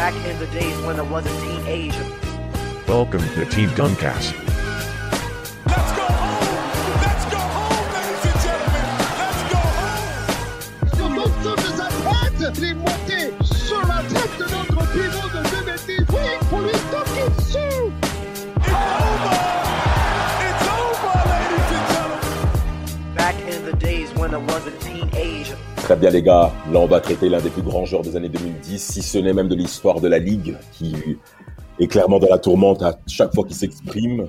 Back in the days when I was a teenager. Welcome to Team Duncast. Let's go home! Let's go home, ladies and gentlemen! Let's go home! Très bien les gars, là on va traiter l'un des plus grands joueurs des années 2010, si ce n'est même de l'histoire de la Ligue, qui est clairement dans la tourmente à chaque fois qu'il s'exprime.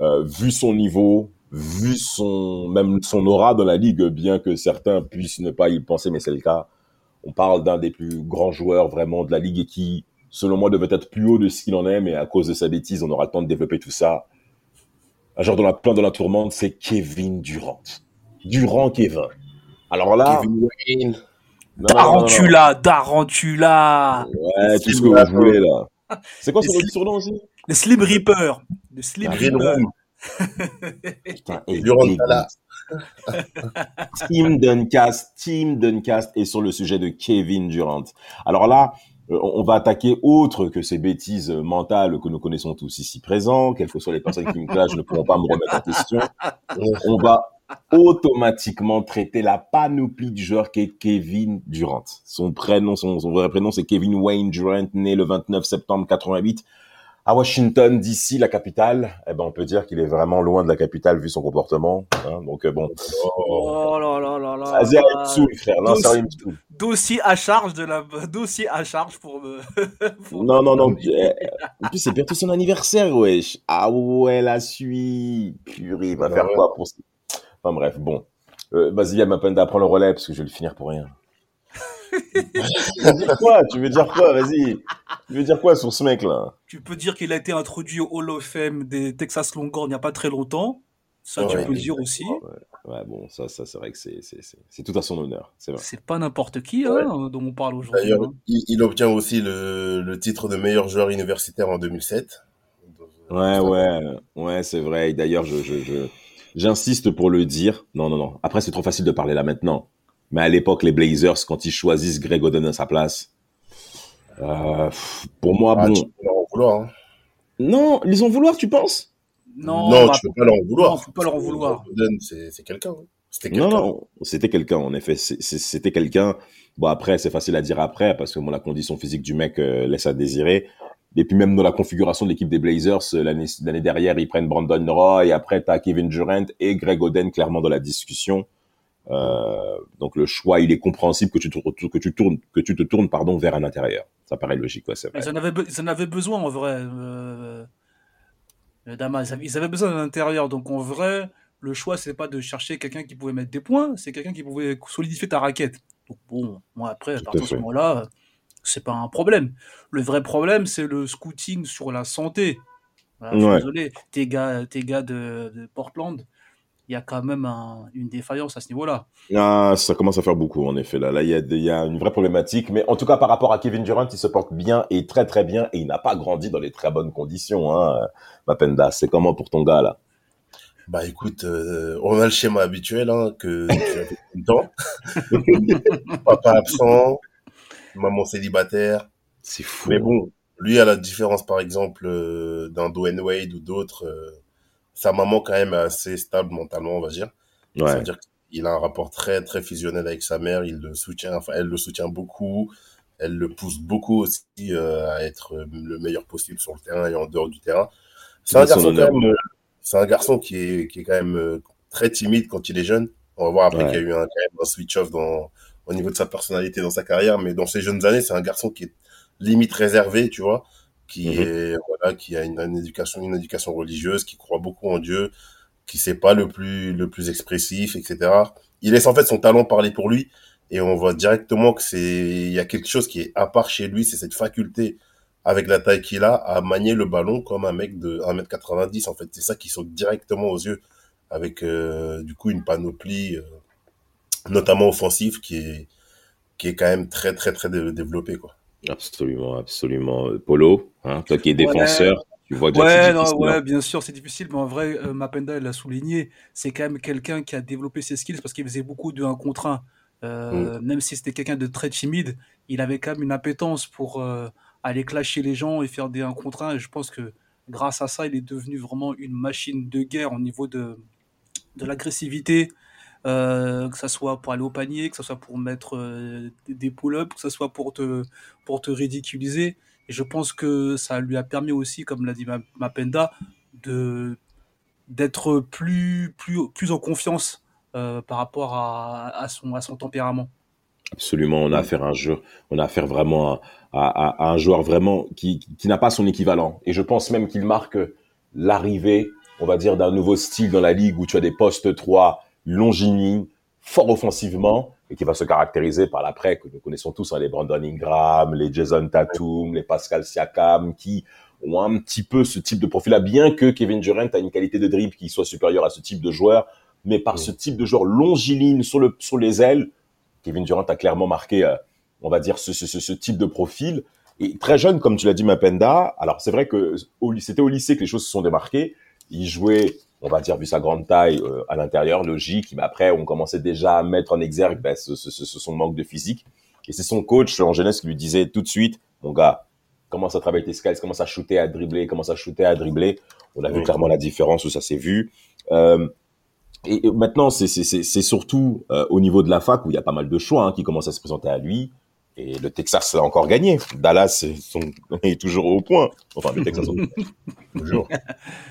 Euh, vu son niveau, vu son même son aura dans la Ligue, bien que certains puissent ne pas y penser, mais c'est le cas. On parle d'un des plus grands joueurs vraiment de la Ligue et qui, selon moi, devait être plus haut de ce qu'il en est, mais à cause de sa bêtise, on aura le temps de développer tout ça. Un joueur dans la plein dans la tourmente, c'est Kevin Durant. Durant Kevin. Alors là, Kevin Wayne. non. Tarantula, Tarantula. Ouais, tout ce que vous voulez là. C'est quoi son surnom aussi Le Slim Reaper. Le Slim Green Reaper. Room. Putain, et. Team Duncast, Team Duncast est sur le sujet de Kevin Durant. Alors là, euh, on va attaquer autre que ces bêtises mentales que nous connaissons tous ici présents, quelles que soient les personnes qui me clashent ne pourront pas me remettre en question. On va automatiquement traiter la panoplie du joueur qui est Kevin Durant. Son prénom, son, son vrai prénom, c'est Kevin Wayne Durant, né le 29 septembre 88 à Washington, d'ici la capitale. Eh ben, on peut dire qu'il est vraiment loin de la capitale vu son comportement. hein. donc euh, bon, Oh là là là là. Vas-y, frère. Non, Dossier- sérieux. Dossier à charge de la dossier à charge pour me. pour- Non, non, non. euh, En plus, c'est bientôt son anniversaire, wesh. Ah ouais, la suite. Purée, il va Ah faire quoi pour ça Enfin bref, bon. Euh, Vas-y, à ma peine d'apprendre le relais parce que je vais le finir pour rien. tu veux dire quoi? Tu veux dire quoi? Vas-y. Tu veux dire quoi sur ce mec-là Tu peux dire qu'il a été introduit au Hall of Fame des Texas Longhorns il n'y a pas très longtemps. Ça, tu peux le dire aussi. Ouais, bon, ça, ça c'est vrai que c'est tout à son honneur. C'est pas n'importe qui hein, dont on parle aujourd'hui. D'ailleurs, hein. il, il obtient aussi le, le titre de meilleur joueur universitaire en 2007. Ouais, ouais, ouais, c'est vrai. D'ailleurs, je, je, je, j'insiste pour le dire. Non, non, non. Après, c'est trop facile de parler là maintenant. Mais à l'époque, les Blazers, quand ils choisissent Greg Oden à sa place, euh, pour moi, Ah, bon. tu peux leur en vouloir. Hein. Non, ils ont vouloir, tu penses? Non, Non, bah, tu peux pas leur en vouloir. Non, faut pas leur en vouloir. Jordan, C'est c'est quelqu'un. hein. C'était Non, quelqu'un. non, c'était quelqu'un, en effet. C'était quelqu'un. Bon, après, c'est facile à dire après, parce que bon, la condition physique du mec euh, laisse à désirer. Et puis même dans la configuration de l'équipe des Blazers, euh, l'année l'année dernière, ils prennent Brandon Roy, et après, tu as Kevin Durant et Greg Oden clairement dans la discussion. Euh, donc le choix, il est compréhensible que tu te, que tu tournes, que tu te tournes pardon, vers un intérieur. Ça paraît logique, ouais, c'est vrai. Ils en avaient, be- ils en avaient besoin en vrai. Euh, Damas, ils avaient- besoin d'un intérieur. Donc en vrai, le choix, c'est pas de chercher quelqu'un qui pouvait mettre des points, c'est quelqu'un qui pouvait solidifier ta raquette. Donc bon, moi après, à partir de ce moment-là, c'est pas un problème. Le vrai problème, c'est le scouting sur la santé. Voilà, je suis Ouais. désolé, tes gars, tes gars de, de Portland, il y a quand même un- une défaillance à ce niveau-là. Ah, ça commence à faire beaucoup, en effet. Là, là, il y a, y a une vraie problématique. Mais en tout cas, par rapport à Kevin Durant, il se porte bien et très très bien, et il n'a pas grandi dans les très bonnes conditions. Hein. Mapenda, c'est comment pour ton gars là? Bah écoute, euh, on a le schéma habituel hein, que tu as fait tout le temps. Papa absent, maman célibataire. C'est fou. Mais bon, lui, à la différence, par exemple, euh, d'un Dwayne Wade ou d'autres, euh, sa maman, quand même, est assez stable mentalement, on va dire. Ça Ouais. veut dire qu'il a un rapport très, très fusionnel avec sa mère. Il le soutient, enfin, elle le soutient beaucoup. Elle le pousse beaucoup aussi euh, à être le meilleur possible sur le terrain et en dehors du terrain. C'est un garçon, quand même, c'est un garçon qui est, qui est quand même très timide quand il est jeune. On va voir après Ouais. qu'il y a eu un, quand même un switch-off dans, au niveau de sa personnalité dans sa carrière, mais dans ses jeunes années, c'est un garçon qui est limite réservé, tu vois, qui Mhm. est voilà, qui a une, une éducation, une éducation religieuse, qui croit beaucoup en Dieu, qui c'est pas le plus le plus expressif, etc. Il laisse en fait son talent parler pour lui, et on voit directement que c'est il y a quelque chose qui est à part chez lui, c'est cette faculté avec la taille qu'il a à manier le ballon comme un mec de 1m90 en fait, c'est ça qui saute directement aux yeux avec euh, du coup une panoplie euh, notamment offensive qui est qui est quand même très très très dé- développée quoi. Absolument, absolument. Euh, Polo, hein, toi qui es défenseur, tu vois bien que Ouais, c'est non, difficile, ouais, hein. bien sûr, c'est difficile, mais en vrai, euh, Mapenda, elle l'a souligné, c'est quand même quelqu'un qui a développé ses skills parce qu'il faisait beaucoup de 1 contre 1. Euh, Même si c'était quelqu'un de très timide, il avait quand même une appétence pour euh, aller clasher les gens et faire des 1 contre 1. Et je pense que grâce à ça, il est devenu vraiment une machine de guerre au niveau de, de l'agressivité, euh, que ce soit pour aller au panier, que ce soit pour mettre euh, des- pull-ups, que ce soit pour te, pour te ridiculiser. Et je pense que ça lui a permis aussi, comme l'a dit Ma- Mapenda, de d'être plus, plus, plus en confiance euh, par rapport à, son, à son tempérament. Absolument, on a affaire à un jeu, on a affaire vraiment à un joueur vraiment qui, qui n'a pas son équivalent. Et je pense même qu'il marque l'arrivée, on va dire, d'un nouveau style dans la ligue où tu as des postes 3 longilignes, fort offensivement, et qui va se caractériser par l'après que nous connaissons tous, hein, les Brandon Ingram, les Jason Tatum, les Pascal Siakam, qui ont un petit peu ce type de profil-là, bien que Kevin Durant a une qualité de dribble qui soit supérieure à ce type de joueur, mais par Oui. ce type de joueur longiligne sur, le, sur les ailes, Kevin Durant a clairement marqué, euh, on va dire, ce, ce, ce, type de profil. Et très jeune, comme tu l'as dit, Mapenda. Alors, c'est vrai que c'était au lycée que les choses se sont démarquées. Il jouait, on va dire, vu sa grande taille euh, à l'intérieur, logique. Mais après, on commençait déjà à mettre en exergue ben, ce, ce, ce- ce- son manque de physique. Et c'est son coach en jeunesse qui lui disait tout de suite, mon gars, commence à travailler tes skills, commence à shooter, à dribbler, commence à shooter, à dribbler. On a vu clairement la différence où ça s'est vu. Euh, et et maintenant, c'est surtout euh, au niveau de la fac où il y a pas mal de choix hein, qui commencent à se présenter à lui. Et le Texas a encore gagné. Dallas sont, est toujours au point. Enfin, le Texas, Toujours.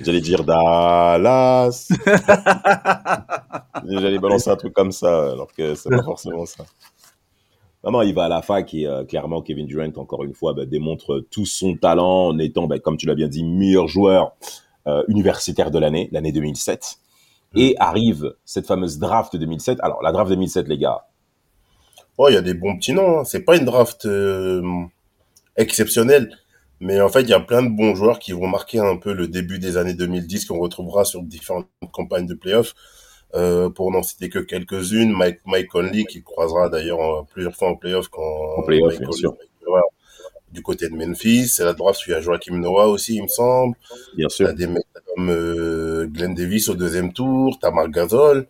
j'allais dire Dallas. j'allais balancer un truc comme ça, alors que c'est pas forcément ça. Vraiment, il va à la fac et euh, clairement, Kevin Durant, encore une fois, bah, démontre tout son talent en étant, bah, comme tu l'as bien dit, meilleur joueur euh, universitaire de l'année, l'année 2007. Et arrive cette fameuse draft 2007. Alors, la draft 2007, les gars, Oh, il y a des bons petits noms. hein. C'est pas une draft euh, exceptionnelle, mais en fait, il y a plein de bons joueurs qui vont marquer un peu le début des années 2010 qu'on retrouvera sur différentes campagnes de playoffs. Euh, pour n'en citer que quelques-unes, Mike, Mike Conley qui croisera d'ailleurs euh, plusieurs fois en playoff quand En playoff, bien Conley sûr. du côté de Memphis. C'est la draft, il y a Joachim Noah aussi, il me semble. bien sûr. T'as des mecs comme euh, Glenn Davis au deuxième tour, t'as Marc Gasol,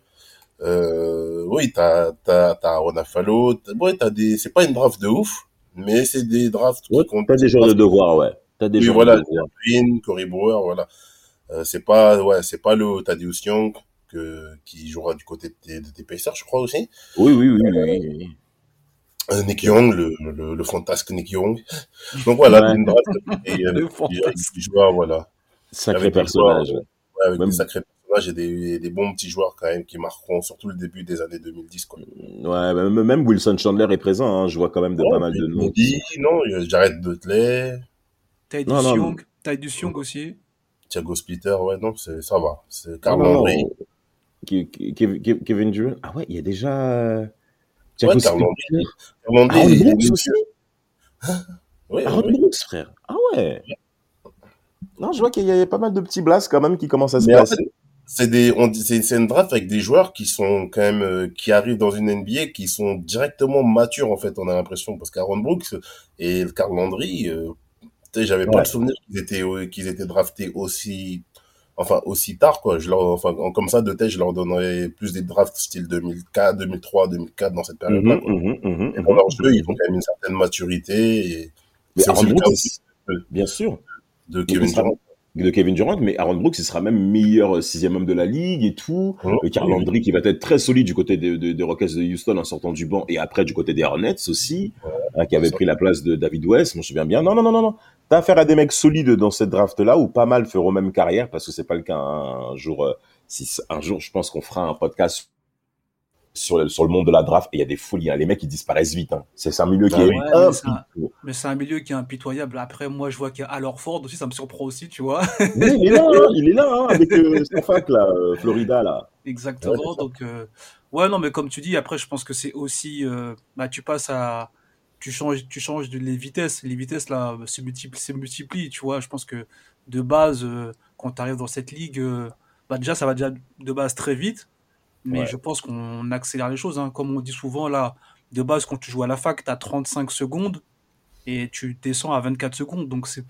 euh, oui, t'as t'as t'as ouais, t'as des, c'est pas une draft de ouf, mais c'est des drafts Ouais. T'as des joueurs de devoir, ouais. T'as des Oui, voilà. de devoir. Green, Corey Brewer, voilà. Euh, c'est pas, ouais, c'est pas le Thaddeus Young que qui jouera du côté de tes, de tes Pacers, je crois aussi. Oui, oui, oui, oui, oui. Euh, Nick Young, le, le, le fantasque Nick Young. Donc voilà, Ouais. une draft et, avec des joueurs, voilà. Sacré Avec personnage. joueurs, Ouais, avec Même- des sacrés et des, des bons petits joueurs quand même qui marqueront surtout le début des années 2010 quoi. Ouais, même, même Wilson Chandler est présent. Hein. Je vois quand même de pas mal de noms. Moody, non, Jared Non, non, Young, Titus Young aussi. Thiago Splitter, ouais, non, c'est, ça va. C'est Carl Non, non, Landry. Ke- Ke- Ke- Kevin Durant. Ah ouais, il y a déjà. euh, Thiago Ouais, Carl Splitter. Carl Brooks vieux. aussi. Oui, Aaron oui. Brooks, frère. Ah ouais. Non, je vois qu'il y a pas mal de petits blasts quand même qui commencent à se Mais en placer. fait, c'est des, on dit, c'est, une draft avec des joueurs qui sont quand même, euh, qui arrivent dans une NBA, qui sont directement matures, en fait, on a l'impression, parce qu'Aaron Brooks et Carl Landry, euh, j'avais pas le souvenir qu'ils étaient, euh, qu'ils étaient draftés aussi, enfin, aussi tard, quoi. Je leur, enfin, en- comme ça, de tête, je leur donnerais plus des drafts style 2004, 2003, 2004, dans cette période-là, Mhm, quoi. mhm, mhm, Et leur jeu, ils ont quand même une certaine maturité, et c'est Brooks, aussi bien sûr. de Kevin Durant. De Kevin Durant, mais Aaron Brooks, il sera même meilleur euh, sixième homme de la ligue et tout. Euh, Carl Landry qui va être très solide du côté des de, des Rockets de Houston en sortant du banc et après du côté des Hornets aussi, hein, qui avait pris la place de David West, je me souviens bien. Non, non, non, non, non. T'as affaire à des mecs solides dans cette draft-là où pas mal feront même carrière parce que c'est pas le cas hein. un jour. euh, si un jour, je pense qu'on fera un podcast sur le, sur le monde de la draft et il y a des folies. Hein. Les mecs ils disparaissent vite. Hein. C'est un milieu qui Ah est oui. Ouais, mais c'est un- milieu qui est impitoyable. Après, moi, je vois qu'il y a Al Horford aussi, ça me surprend aussi, tu vois. Oui, il est là, hein, il est là avec euh, fac là, euh, Florida là. Exactement. Ouais, donc, euh, ouais, non, mais comme tu dis, après, je pense que c'est aussi, bah, tu passes à, tu changes, tu changes de, les vitesses. Les vitesses là se multiplient, se multiplient, tu vois. Je pense que de base, quand tu arrives dans cette ligue, bah, déjà, ça va déjà de base très vite. Mais Ouais. je pense qu'on accélère les choses. hein. Comme on dit souvent là, de base, quand tu joues à la fac, tu as 35 secondes et tu descends à 24 secondes. Donc, c'est,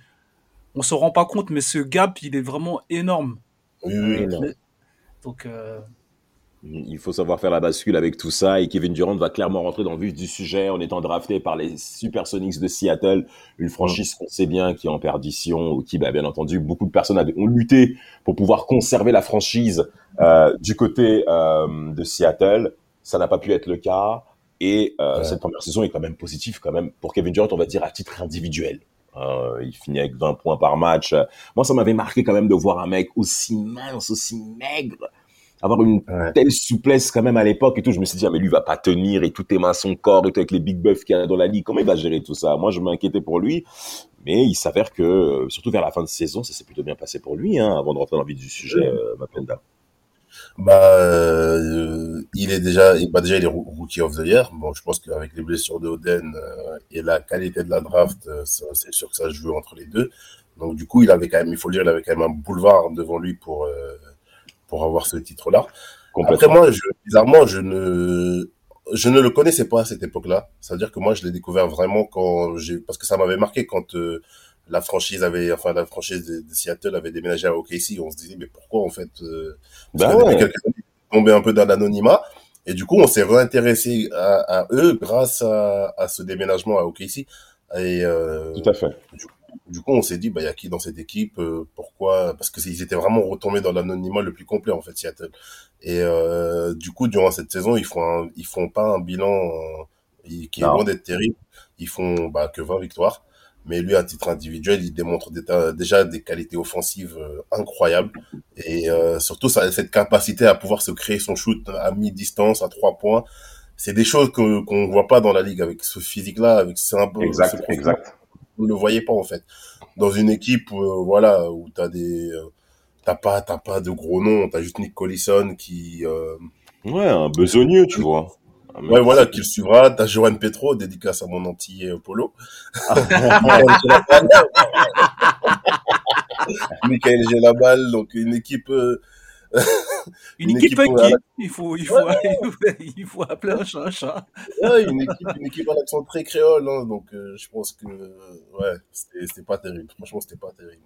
on se rend pas compte, mais ce gap, il est vraiment énorme. Oui, oui, oui. Énorme. Donc, euh, Il faut savoir faire la bascule avec tout ça et Kevin Durant va clairement rentrer dans le vif du sujet en étant drafté par les Supersonics de Seattle, une franchise qu'on sait bien qui est en perdition ou qui, bah, bien entendu, beaucoup de personnes ont lutté pour pouvoir conserver la franchise euh, du côté euh, de Seattle. Ça n'a pas pu être le cas et euh, Ouais. cette première saison est quand même positive quand même pour Kevin Durant, on va dire à titre individuel. Euh, il finit avec 20 points par match. Moi, ça m'avait marqué quand même de voir un mec aussi mince, aussi maigre, avoir une Ouais. telle souplesse quand même à l'époque et tout. Je me suis dit, ah, mais lui, il va pas tenir et tout est main à son corps et tout avec les big buffs qu'il y a dans la ligue. Comment il va gérer tout ça? Moi, je m'inquiétais pour lui. Mais il s'avère que, euh, surtout vers la fin de saison, ça s'est plutôt bien passé pour lui, hein, avant de rentrer dans le vif du sujet, euh, Mapenda. Bah, euh, il est déjà, bah déjà il est roo- rookie of the year. Bon, je pense qu'avec les blessures de Oden euh, et la qualité de la draft, c'est sûr que ça se joue entre les deux. Donc du coup, il avait quand même, il faut le dire, il avait quand même un boulevard devant lui pour euh, pour avoir ce titre-là. Après moi, je, bizarrement, je ne je ne le connaissais pas à cette époque-là. C'est-à-dire que moi, je l'ai découvert vraiment quand j'ai parce que ça m'avait marqué quand euh, la franchise avait, enfin la franchise de, de Seattle avait déménagé à OKC. On se disait mais pourquoi en fait euh, que ouais. années, tombés un peu dans l'anonymat. Et du coup, on s'est réintéressé à, à eux grâce à, à ce déménagement à OKC. Et euh, Tout à fait. du coup, on s'est dit, bah, il y a qui dans cette équipe euh, Pourquoi Parce que ils étaient vraiment retombés dans l'anonymat le plus complet en fait, Seattle. Et euh, du coup, durant cette saison, ils font un- ils font pas un bilan euh, qui est Non. loin d'être terrible. Ils font bah, que 20 victoires. Mais lui, à titre individuel, il démontre des- déjà des qualités offensives euh, incroyables. Et euh, surtout, ça, cette capacité à pouvoir se créer son shoot à mi-distance, à trois points. C'est des choses que qu'on voit pas dans la ligue avec ce physique-là, avec c'est un peu ce Exact, exact. Vous ne le voyez pas en fait. Dans une équipe euh, voilà où t'as des euh, t'as pas t'as pas de gros noms, t'as juste Nick Collison qui euh, Ouais, un besogneux, tu vois. Ouais voilà qui le suivra, t'as Johan Petro dédicace à mon euh, Polo. Michael Gelabal donc une équipe Une, Une équipe, équipe, qui, il faut, il faut, il faut appeler un chat un chat. ouais, une équipe une équipe à l'accent très créole hein, donc euh, je pense que euh, ouais c'était c'était pas terrible franchement c'était pas terrible.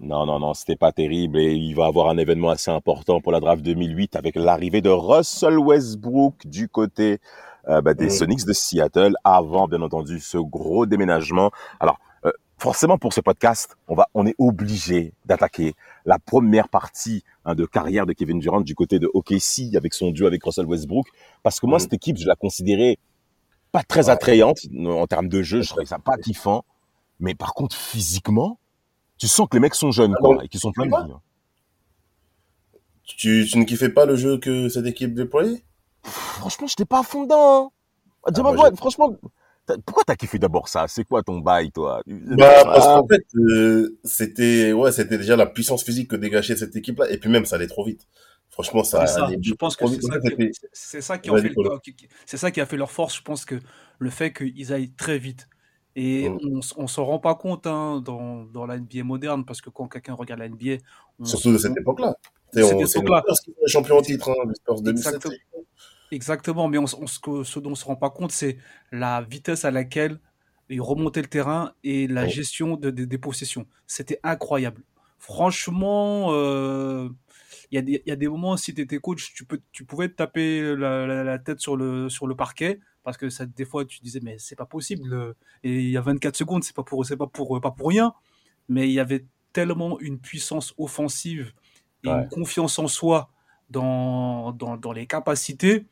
Non, non, non, c'était pas terrible et il va avoir un événement assez important pour la draft 2008 avec l'arrivée de Russell Westbrook du côté euh, bah, des. Sonics de Seattle avant, bien entendu, ce gros déménagement. Alors, forcément, pour ce podcast, on va, on est obligé d'attaquer la première partie hein, de carrière de Kevin Durant du côté de OKC avec son duo avec Russell Westbrook parce que moi, Mm. cette équipe, je la considérais pas très Ouais. attrayante en termes de jeu, je trouvais ça pas kiffant, mais par contre, physiquement, tu sens que les mecs sont jeunes, Ah quoi, et qu'ils sont plein de vie. hein. Tu tu ne kiffais pas le jeu que cette équipe déployait? Franchement, j'étais pas à fond dedans. hein. Moi, ouais, franchement, pourquoi t'as kiffé d'abord ça? C'est quoi ton bail, toi? Bah, parce Ah, qu'en fait, euh, c'était, ouais, c'était déjà la puissance physique que dégageait cette équipe-là. Et puis même, ça allait trop vite. Franchement, ça ça. allait Je pense que c'est ça, qui, ça c'est ça a fait leur force. Je pense que le fait qu'ils aillent très vite. Et Mm. on, on s'en rend pas compte hein, dans, dans la NBA moderne parce que quand quelqu'un regarde la NBA, on, Surtout de cette on- époque-là. C'est époque-là. Champions en titre, hein, les Spurs 2007. Exactement. Exactement, mais on, ce dont on se rend pas compte, c'est la vitesse à laquelle ils remontaient le terrain et la Ouais. gestion de- de- des possessions. C'était incroyable. Franchement, euh, il y, a des- il y a des moments, si tu étais coach, tu, peux, tu pouvais te taper la, la- la tête sur le, sur le parquet parce que ça, des fois, tu disais, mais c'est pas possible. euh, Et il y a 24 secondes, c'est pas pour, c'est pas pour, pas pour rien. Mais il y avait tellement une puissance offensive et Ouais. une confiance en soi dans, dans, dans les capacités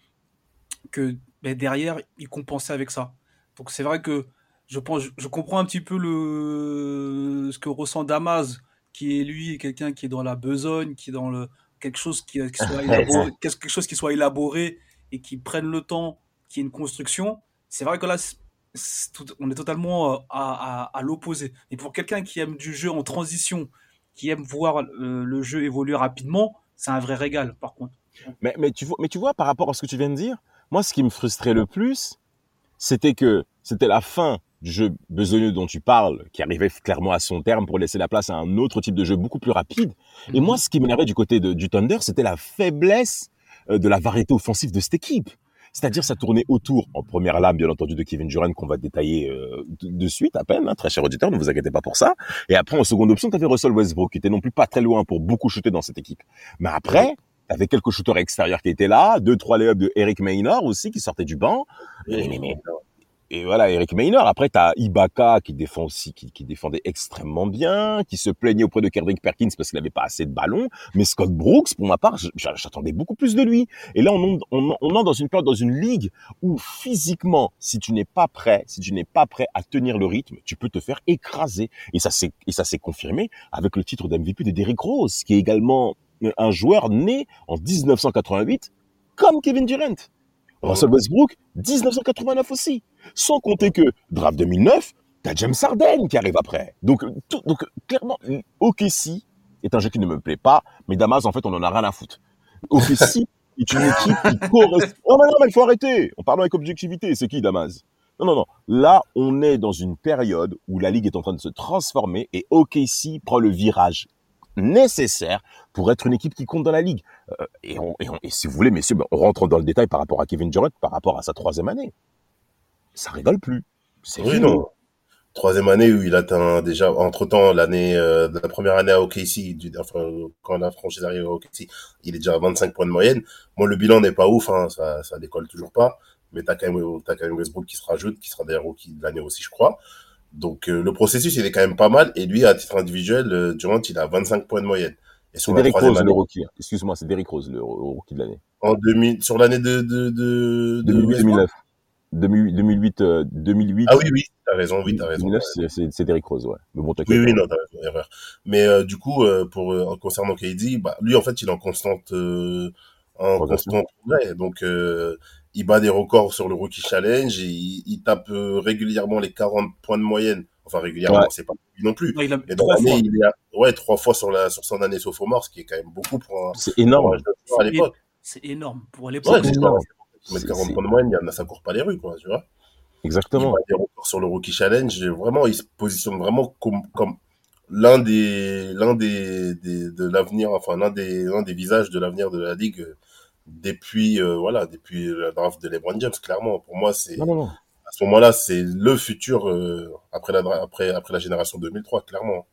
que ben, derrière, ils compensaient avec ça. Donc c'est vrai que je, pense, je, je comprends un petit peu le, ce que ressent Damas, qui est lui quelqu'un qui est dans la besogne, qui est dans le, quelque, chose qui, qui soit élaboré, quelque chose qui soit élaboré et qui prenne le temps, qui est une construction. C'est vrai que là, tout- on est totalement euh, à, à, à l'opposé. Et pour quelqu'un qui aime du jeu en transition, qui aime voir euh, le jeu évoluer rapidement, c'est un vrai régal, par contre. Mais, mais, tu vois, mais tu vois, par rapport à ce que tu viens de dire, moi, ce qui me frustrait le plus, c'était que c'était la fin du jeu besogneux dont tu parles, qui arrivait clairement à son terme pour laisser la place à un autre type de jeu beaucoup plus rapide. Et moi, ce qui m'énervait du côté de, du Thunder, c'était la faiblesse euh, de la variété offensive de cette équipe. C'est-à-dire, ça tournait autour, en première lame, bien entendu, de Kevin Durant, qu'on va détailler euh, de, de suite à peine, hein, très cher auditeur, ne vous inquiétez pas pour ça. Et après, en seconde option, tu avais Russell Westbrook, qui était non plus pas très loin pour beaucoup shooter dans cette équipe. Mais après, T'avais quelques shooters extérieurs qui étaient là, deux, trois lay de Eric Maynor aussi qui sortaient du banc. Et voilà, Eric Maynor. Après, t'as Ibaka qui défend aussi, qui, qui défendait extrêmement bien, qui se plaignait auprès de Kendrick Perkins parce qu'il n'avait pas assez de ballons. Mais Scott Brooks, pour ma part, j'attendais beaucoup plus de lui. Et là, on, on, on entre dans une période, dans une ligue où physiquement, si tu n'es pas prêt, si tu n'es pas prêt à tenir le rythme, tu peux te faire écraser. Et ça s'est, et ça s'est confirmé avec le titre d'MVP de Derrick Rose, qui est également un joueur né en 1988, comme Kevin Durant. Russell Westbrook, 1989 aussi. Sans compter que, draft 2009, t'as James Harden qui arrive après. Donc, tout- donc clairement, OKC est un jeu qui ne me plaît pas, mais Damas, en fait, on en a rien à foutre. OKC est une équipe qui correspond... Oh, mais non, mais il faut arrêter On parle avec objectivité. C'est qui, Damas? Non, non, non. Là, on est dans une période où la Ligue est en train de se transformer et OKC prend le virage nécessaire pour être une équipe qui compte dans la Ligue. Euh, et, on- et on- et si vous voulez, messieurs, ben, on rentre dans le détail par rapport à Kevin Durant, par rapport à sa troisième année. Ça rigole plus. C'est Oui, non. Troisième année où il atteint déjà, entre temps, l'année, euh, de la première année à OKC, du, enfin, quand la franchise arrive à OKC, il est déjà à 25 points de moyenne. Bon, le bilan n'est pas ouf, hein, ça, ça décolle toujours pas. Mais t'as quand même, t'as quand même Westbrook qui se rajoute, qui sera d'ailleurs rookie de l'année aussi, je crois. Donc, euh, le processus, il est quand même pas mal. Et lui, à titre individuel, euh, Durant, il a 25 points de moyenne. Et sur Derrick Rose, année, le rookie. Excuse-moi, c'est Derrick Rose, le ro- rookie de l'année. en 2000, sur l'année de, de, de, de 2008, Westbrook. 2009. 2008, 2008, euh, 2008. Ah oui, oui, t'as raison, oui, t'as raison. 2009, c'est- c'est Derrick Rose, ouais. Mais bon. Oui, oui, non, t'as raison, erreur. Mais euh, du coup, euh, pour euh, concernant KD, bah, lui, en fait, il est en constante, euh, en constant progrès. Donc, euh, il bat des records sur le Rookie Challenge. Et il, il tape euh, régulièrement les 40 points de moyenne. Enfin, régulièrement, Ouais. c'est pas lui non plus. Il a dans l'année, il est à, ouais, trois fois sur la, sur son année sophomore, ce qui est quand même beaucoup pour un, C'est un énorme. à l'époque. C'est énorme. Pour Ouais, l'époque, c'est énorme. ça. Mettre C'est- 40 c'est- points de moyenne, il y en a, ça court pas les rues, quoi, tu vois. Il Exactement. bat des records sur le Rookie Challenge. Et Vraiment, il se positionne vraiment comme, comme l'un des, l'un des, des de l'avenir, enfin, l'un des, l'un des visages de l'avenir de la ligue euh, depuis, euh, voilà, depuis la draft de LeBron James, clairement. Pour moi, c'est, à ce moment-là, c'est le futur, euh, après la, après, après la génération 2003, clairement.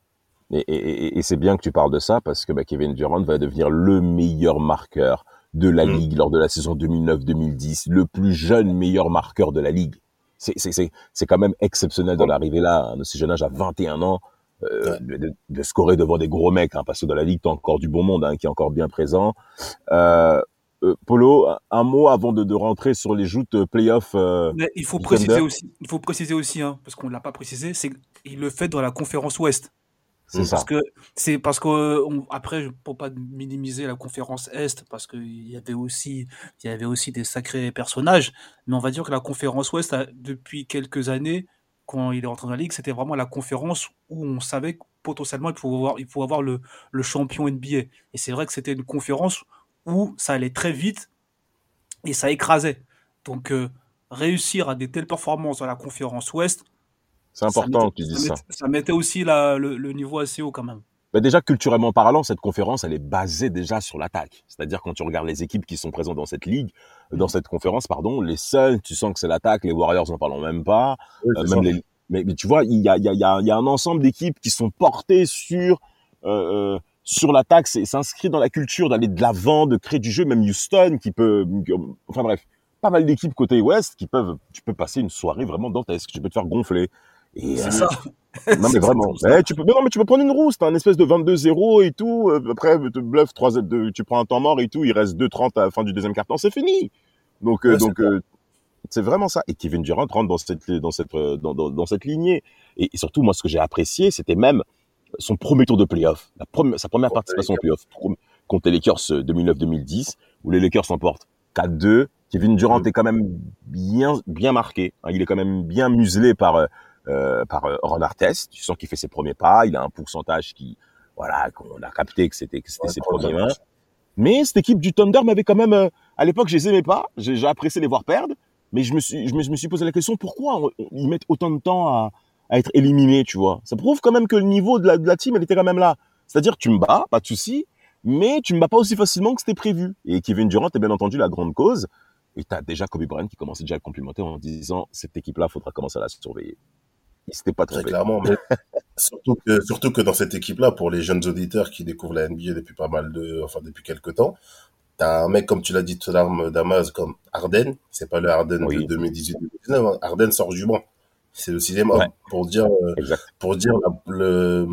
Et, et- et- et c'est bien que tu parles de ça parce que bah, Kevin Durant va devenir le meilleur marqueur de la Mm. ligue lors de la saison 2009-2010, le plus jeune meilleur marqueur de la ligue. C'est, c'est, c'est, c'est quand même exceptionnel de l'arriver là, à ce jeune âge à 21 ans, euh, Ouais. de, de- de scorer devant des gros mecs, hein, parce que dans la ligue, t'as encore du bon monde hein, qui est encore bien présent. Euh, euh, Polo, un- mot avant de, de rentrer sur les joutes euh, playoff. euh, Mais il faut préciser Thunder. aussi, il faut préciser aussi, hein, parce qu'on ne l'a pas précisé, c'est qu'il le fait dans la conférence Ouest. c'est ça. Parce que c'est parce que euh, après, pour pas minimiser la conférence Est, parce qu'il y avait aussi, il y avait aussi des sacrés personnages, mais on va dire que la conférence Ouest, a- depuis quelques années, quand il est rentré dans la ligue, c'était vraiment la conférence où on savait que potentiellement il pouvait avoir, il pouvait avoir le, le champion NBA. Et c'est vrai que c'était une conférence où ça allait très vite et ça écrasait. Donc euh, réussir à des telles performances dans la conférence Ouest, C'est important que tu dises ça. mettait- ça mettait aussi la- le, le niveau assez haut quand même. Bah déjà, culturellement parlant, cette conférence, elle est basée déjà sur l'attaque. C'est-à-dire, quand tu regardes les équipes qui sont présentes dans cette ligue, dans cette conférence, pardon, les seuls, tu sens que c'est l'attaque, les Warriors, n'en parlons même pas. Oui, Euh, même les, mais, mais tu vois, il y a, il y, a, il y, a, il y a un ensemble d'équipes qui sont portées sur, euh, euh, sur l'attaque, c'est s'inscrit dans la culture d'aller de l'avant, de créer du jeu, même Houston qui peut, enfin bref, pas mal d'équipes côté ouest qui peuvent, tu peux passer une soirée vraiment dantesque, tu peux te faire gonfler. Et, C'est euh, ça. non mais vraiment. Eh, tu peux, mais non mais tu peux prendre une rousse, t'as un espèce de 22-0 et tout. euh, Après, te bluff 3 2 tu prends un temps mort et tout, il reste 2-30 à la fin du deuxième quart-temps, c'est fini. Donc euh, donc c'est vraiment ça. Et Kevin Durant rentre dans cette dans cette dans, dans, dans cette lignée. Et, et surtout moi ce que j'ai apprécié, c'était même son premier tour de playoff, la première, sa première participation au playoff contre les Lakers euh, 2009-2010 où les Lakers s'emportent 4-2. Kevin Durant est quand même bien bien marqué. hein. il est quand même bien muselé par euh, euh, par euh, Ron Artest. Tu sens qu'il fait ses premiers pas. Il a un pourcentage qui, voilà, qu'on a capté que c'était que c'était Ouais, ses premiers mains. Mais cette équipe du Thunder m'avait quand même, euh, à l'époque, je les aimais pas. J'ai j'ai apprécié les voir perdre. Mais je me suis, je me, je me suis posé la question pourquoi on- on- ils mettent autant de temps à, à être éliminés, tu vois. Ça prouve quand même que le niveau de la, de la team, elle était quand même là. C'est-à-dire, tu me bats, pas de souci, mais tu me bats pas aussi facilement que c'était prévu. Et Kevin Durant est bien entendu la grande cause. Et t'as déjà Kobe Bryant qui commençait déjà à le complimenter en disant cette équipe-là, faudra commencer à la surveiller. Il s'était pas Très trompé. clairement, mais surtout que, surtout que dans cette équipe-là, pour les jeunes auditeurs qui découvrent la NBA depuis pas mal de, enfin, depuis quelques temps, T'as un mec, comme tu l'as dit tout à l'heure, Damas, comme Arden. C'est pas le Arden Oui. de 2018-2019. hein. Arden sort du banc. C'est le homme Ouais. pour dire, euh, pour dire la- le,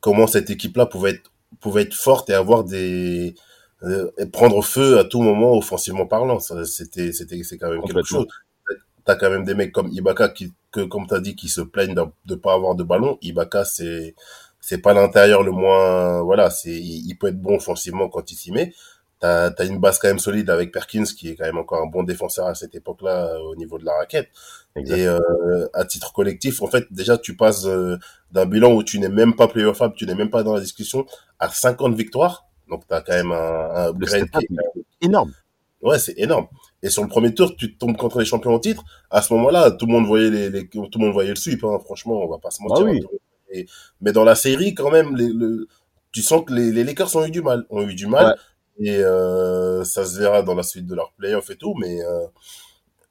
comment cette équipe-là pouvait être, pouvait être forte et avoir des, euh, et prendre feu à tout moment offensivement parlant. C'était, c'était, c'est quand même quelque chose. T'as quand même des mecs comme Ibaka qui, que, comme t'as dit, qui se plaignent de, de pas avoir de ballon. Ibaka, c'est, c'est pas l'intérieur le moins, voilà, c'est, il, il peut être bon offensivement quand il s'y met. T'as, t'as une base quand même solide avec Perkins qui est quand même encore un bon défenseur à cette époque-là euh, au niveau de la raquette. Exact. Et euh, à titre collectif, en fait, déjà, tu passes euh, d'un bilan où tu n'es même pas player fab, tu n'es même pas dans la discussion, à 50 victoires. Donc, tu as quand même un, un qui est- Énorme. Ouais, c'est énorme. Et sur le premier tour, tu tombes contre les champions en titre. À ce moment-là, tout le monde voyait les, les- tout le monde voyait le sweep. Hein. Franchement, on va pas se mentir. Bah oui. voyait- Mais dans la série, quand même, les, le, tu sens que les, les Lakers ont eu du mal, ont eu du mal. Et euh, ça se verra dans la suite de leur playoff et tout. Mais euh,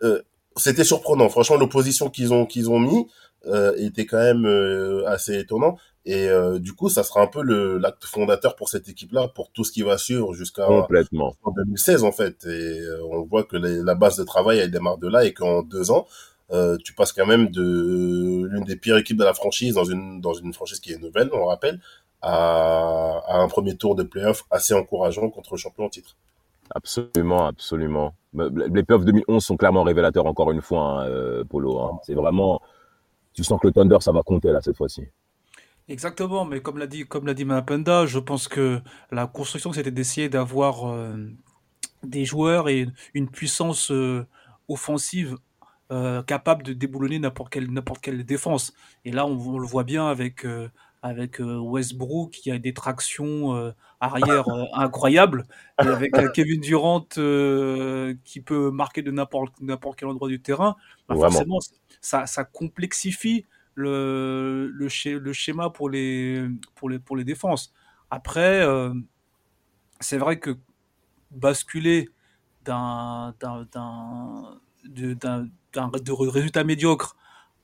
euh, c'était surprenant. Franchement, l'opposition qu'ils ont qu'ils ont mis euh, était quand même euh, assez étonnant. Et euh, du coup, ça sera un peu le l'acte fondateur pour cette équipe-là, pour tout ce qui va suivre jusqu'à Complètement. en 2016 en fait. Et euh, on voit que les- la base de travail elle démarre de là et qu'en deux ans, euh, tu passes quand même de l'une des pires équipes de la franchise dans une dans une franchise qui est nouvelle, on rappelle, à, à un premier tour de playoff assez encourageant contre le champion en titre. Absolument, absolument. Mais Les playoffs 2011 sont clairement révélateurs encore une fois, hein, euh, Polo. hein. C'est vraiment, tu sens que le Thunder, ça va compter là cette fois-ci. Exactement, mais comme l'a dit, comme l'a dit Mapenda, je pense que la construction, c'était d'essayer d'avoir euh, des joueurs et une puissance euh, offensive euh, capable de déboulonner n'importe quelle, n'importe quelle défense. Et là, on, on le voit bien avec, euh, avec euh, Westbrook qui a des tractions euh, arrière euh, incroyables, et avec Kevin Durant qui peut marquer de n'importe quel endroit du terrain. Bah, forcément, ça, ça complexifie le, le, schéma, le schéma pour les, pour, les, pour les défenses. Après, euh, c'est vrai que basculer d'un d'un- d'un- de, résultats médiocres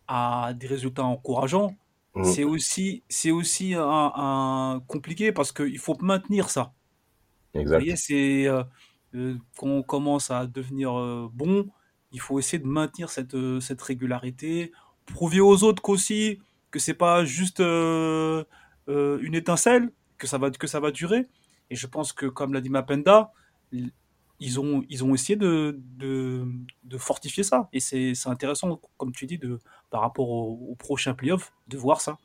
à des résultats encourageants. C'est aussi, c'est aussi un, un compliqué parce qu'il faut maintenir ça. Vous Exact. voyez, c'est euh, euh, quand on commence à devenir euh, bon, il faut essayer de maintenir cette, euh, cette régularité, prouver aux autres qu'aussi que c'est pas juste une étincelle, que ça va que ça va durer. Et je pense que comme l'a dit Mapenda, ils ont ils ont essayé de de, de fortifier ça. Et c'est intéressant, comme tu dis, de par rapport au, au prochain playoff, de voir ça.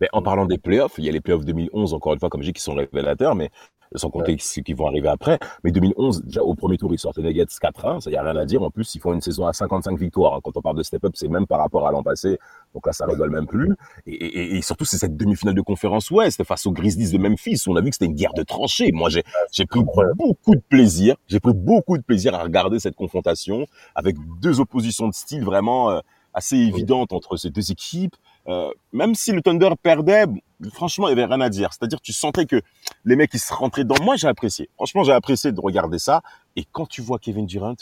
Mais en parlant des playoffs, il y a les playoffs 2011, encore une fois, comme j'ai dit, qui sont révélateurs, mais sans compter ceux qui vont arriver après. Mais 2011, déjà au premier tour, ils sortent les Nuggets 4-1, ça y a rien à dire. En plus, ils font une saison à 55 victoires. Quand on parle de step-up, c'est même par rapport à l'an passé. Donc là, ça rigole même plus. Et, et- et surtout, c'est cette demi-finale de conférence Ouest face aux Grizzlies de Memphis. où On a vu que c'était une guerre de tranchées. Moi, j'ai j'ai pris beaucoup de plaisir. J'ai pris beaucoup de plaisir à regarder cette confrontation avec deux oppositions de style vraiment euh, assez évidentes entre ces deux équipes. Euh, même si le Thunder perdait, franchement, il y avait rien à dire. C'est-à-dire, tu sentais que les mecs, ils se rentraient dedans. Moi, j'ai apprécié. Franchement, j'ai apprécié de regarder ça. Et quand tu vois Kevin Durant,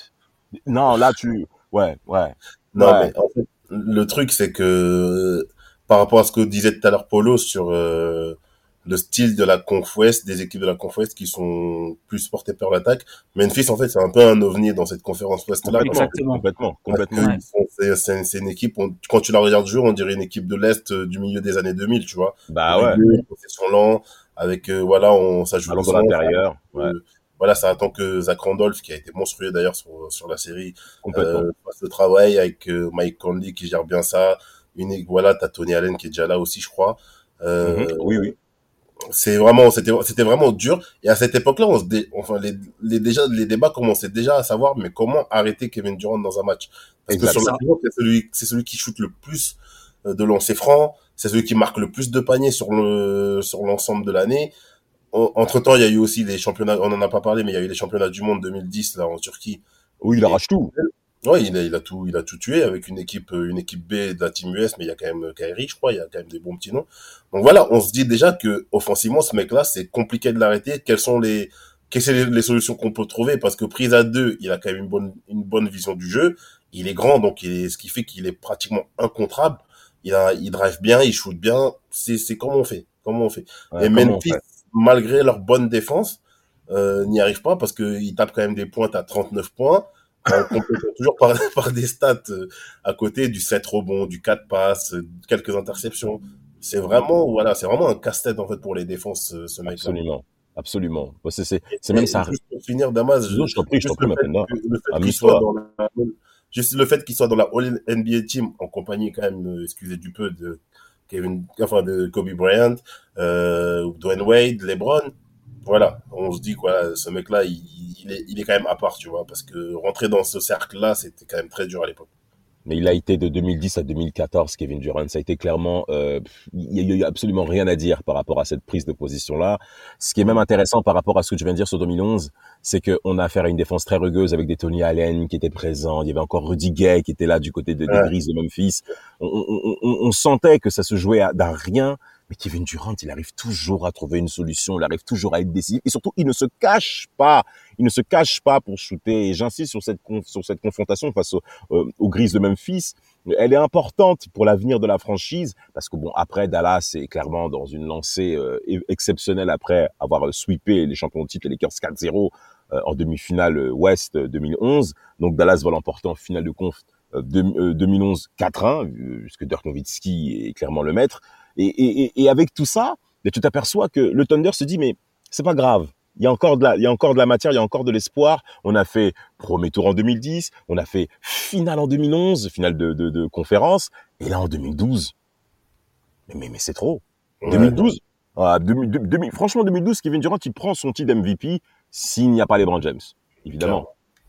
non, là, tu, ouais, ouais. Non, Ouais. mais en fait, le truc, c'est que euh, par rapport à ce que disait tout à l'heure Polo sur euh, le style de la Conf des équipes de la Conf qui sont plus portées par l'attaque, Memphis, en fait, c'est un peu un ovni dans cette conférence Ouest-là. Complètement, Exactement. complètement, complètement. sont- C'est une équipe, on- quand tu la regardes jouer, on dirait une équipe de l'Est euh, du milieu des années 2000, tu vois. Bah ouais. Milieu, possession lent, avec, euh, voilà, on, ça joue Allons dans l'intérieur. Ouais, euh, voilà, ça attend que Zach Randolph, qui a été monstrueux d'ailleurs sur, sur la série, complètement. euh, fasse le travail avec euh, Mike Conley qui gère bien ça. Une, voilà, t'as Tony Allen qui est déjà là aussi, je crois. Euh, Mhm. Oui, oui. C'est vraiment, c'était, c'était vraiment dur. Et à cette époque-là, on se dé- enfin, les, les, déjà, les débats commençaient déjà à savoir, mais comment arrêter Kevin Durant dans un match? Parce que sur le terrain, c'est celui, c'est celui qui shoot le plus euh, de lancers francs. C'est celui qui marque le plus de paniers sur le, sur l'ensemble de l'année. Entre temps, il y a eu aussi les championnats, on en a pas parlé, mais il y a eu les championnats du monde 2010, là, en Turquie. Oui, il arrache tout. Ouais, il a, il a tout, il a tout tué avec une équipe, euh, une équipe B de la team US, mais il y a quand même euh, Kyrie, je crois, il y a quand même des bons petits noms. Donc voilà, on se dit déjà que offensivement, ce mec-là, c'est compliqué de l'arrêter. Quelles sont les, quelles sont les, les solutions qu'on peut trouver? Parce que prise à deux, il a quand même une bonne, une bonne vision du jeu. Il est grand, donc il est, ce qui fait qu'il est pratiquement incontrable. Il a, il drive bien, il shoot bien. C'est, c'est comment on fait, comment on fait. Ouais, Et Memphis, fait malgré leur bonne défense, euh, n'y arrive pas parce que il tape quand même des pointes à 39 points, en complétant toujours par, par des stats euh, à côté du 7 rebonds, du 4 passes, euh, quelques interceptions. C'est vraiment, voilà, c'est vraiment un casse-tête en fait pour les défenses, ce, mec-là. Absolument. Absolument. Bah, C'est c'est- c'est même ça. Juste pour finir, Damas, Non, je t'en prie, je t'en prie, Mapenda. que- le fait qu'il soit dans la, juste le fait qu'il soit dans la All NBA team en compagnie quand même, euh, excusez du peu de Kevin, enfin de Kobe Bryant, euh, Dwayne Wade, LeBron. Voilà, on se dit quoi, ce mec-là, il, il est, il est quand même à part, tu vois, parce que rentrer dans ce cercle-là, c'était quand même très dur à l'époque. Mais il a été de 2010 à 2014, Kevin Durant. Ça a été clairement, euh, il y a eu absolument rien à dire par rapport à cette prise de position-là. Ce qui est même intéressant par rapport à ce que je viens de dire sur 2011, c'est qu'on a affaire à une défense très rugueuse avec des Tony Allen qui étaient présents. Il y avait encore Rudy Gay qui était là du côté de, des Ouais. Grises de Memphis. On, on- on- on sentait que ça se jouait d'un rien. Mais Kevin Durant, il arrive toujours à trouver une solution, il arrive toujours à être décisif. Et surtout, il ne se cache pas. Il ne se cache pas pour shooter. Et j'insiste sur cette, sur cette confrontation face au, euh, aux Grises de Memphis. Elle est importante pour l'avenir de la franchise parce que bon, après Dallas est clairement dans une lancée euh, exceptionnelle après avoir euh, sweepé les champions de titre, les Lakers 4-0 euh, en demi-finale euh, Ouest euh, 2011. Donc Dallas va l'emporter en finale de conf euh, deux- euh, 2011 4-1 euh, puisque Dirk Nowitzki est clairement le maître. Et, et, et- et avec tout ça, mais tu t'aperçois que le Thunder se dit mais c'est pas grave. Il y a encore de la, il y a encore de la matière, il y a encore de l'espoir. On a fait premier tour en 2010, on a fait finale en 2011, finale de, de, de conférence, et là en 2012. Mais, mais, mais c'est trop. Ouais. 2012, ah, 2000, 2000 franchement 2012, Kevin Durant, il prend son titre MVP s'il n'y a pas les LeBron James, évidemment.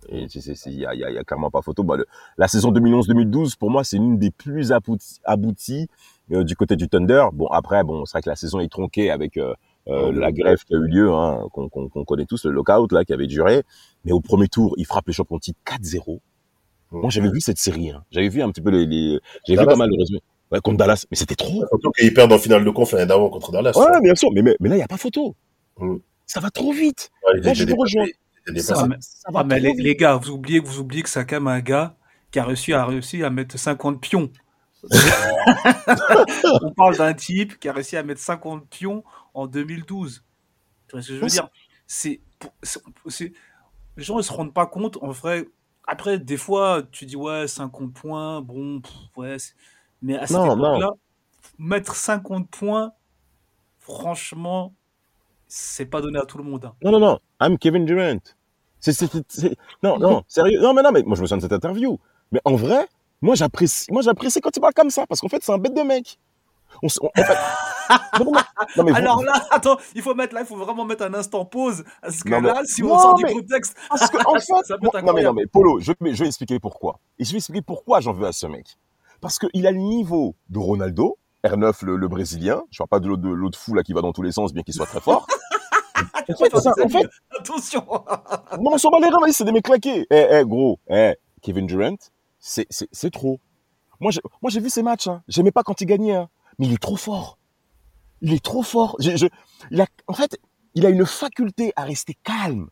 Et il y y y a clairement pas photo. Bah, le- la saison 2011-2012, pour moi, c'est l'une des plus abouti- abouties euh, du côté du Thunder. Bon, après, bon, c'est vrai que la saison est tronquée avec euh, euh, Oh, la le- grève qui a eu lieu, hein, qu'on connaît tous, le lockout là qui avait duré. Mais au premier tour, il frappe les champions titre 4-0. Moi, j'avais vu cette série. Hein. J'avais vu un petit peu les, les... j'avais vu pas mal de résumés. Ouais, contre Dallas, mais c'était trop. Surtout qu'ils perdent en finale de conf l'année d'avant contre Dallas. Ouais, bien sûr, mais, mais, mais là, il n'y a pas photo. Mm. Ça va trop vite. Ouais, Là, je dépassés, rejoins. Ça mais- Ça va mais trop les, les gars, vous oubliez, vous oubliez que même un gars qui a réussi à, réussi à mettre 50 pions. On parle d'un type qui a réussi à mettre 50 pions en 2012. Tu vois ce que je veux dire? C'est, Les gens ne se rendent pas compte, en vrai. Après, des fois, tu dis, ouais, 50 points, bon, pff, ouais. Mais à cette époque-là, mettre 50 points, franchement, c'est pas donné à tout le monde. hein. Non, non, non. I'm Kevin Durant. C'est, c'est, c'est- c'est- non, non, sérieux. Non, mais non, mais moi, je me souviens de cette interview. Mais en vrai, moi, j'apprécie, moi, j'apprécie quand il parle comme ça, parce qu'en fait, c'est un bête de mec. On, s- on- en fait, non, non, non, mais vous- Alors là, attends, il faut mettre là, il faut vraiment mettre un instant pause. Parce que Non, mais- là, si on sort mais- du contexte, Parce que, en fait, ça peut être non, mais, non, mais Polo, je, vais- je vais expliquer pourquoi. Et je vais expliquer pourquoi j'en veux à ce mec. Parce qu'il a le niveau de Ronaldo, R9, le, le Brésilien. Je parle pas de l'autre, de l'autre fou, là, qui va dans tous les sens, bien qu'il soit très fort. En fait, ça- en fait, attention. non, on s'en bat les reins, c'est des mecs claqués. Eh, eh, gros, eh, Kevin Durant, c'est, trop. Moi, j'ai, moi, j'ai vu ses matchs, hein. J'aimais pas quand il gagnait, hein. Mais il est trop fort. Il est trop fort. Je, je- il a, en fait, il a une faculté à rester calme.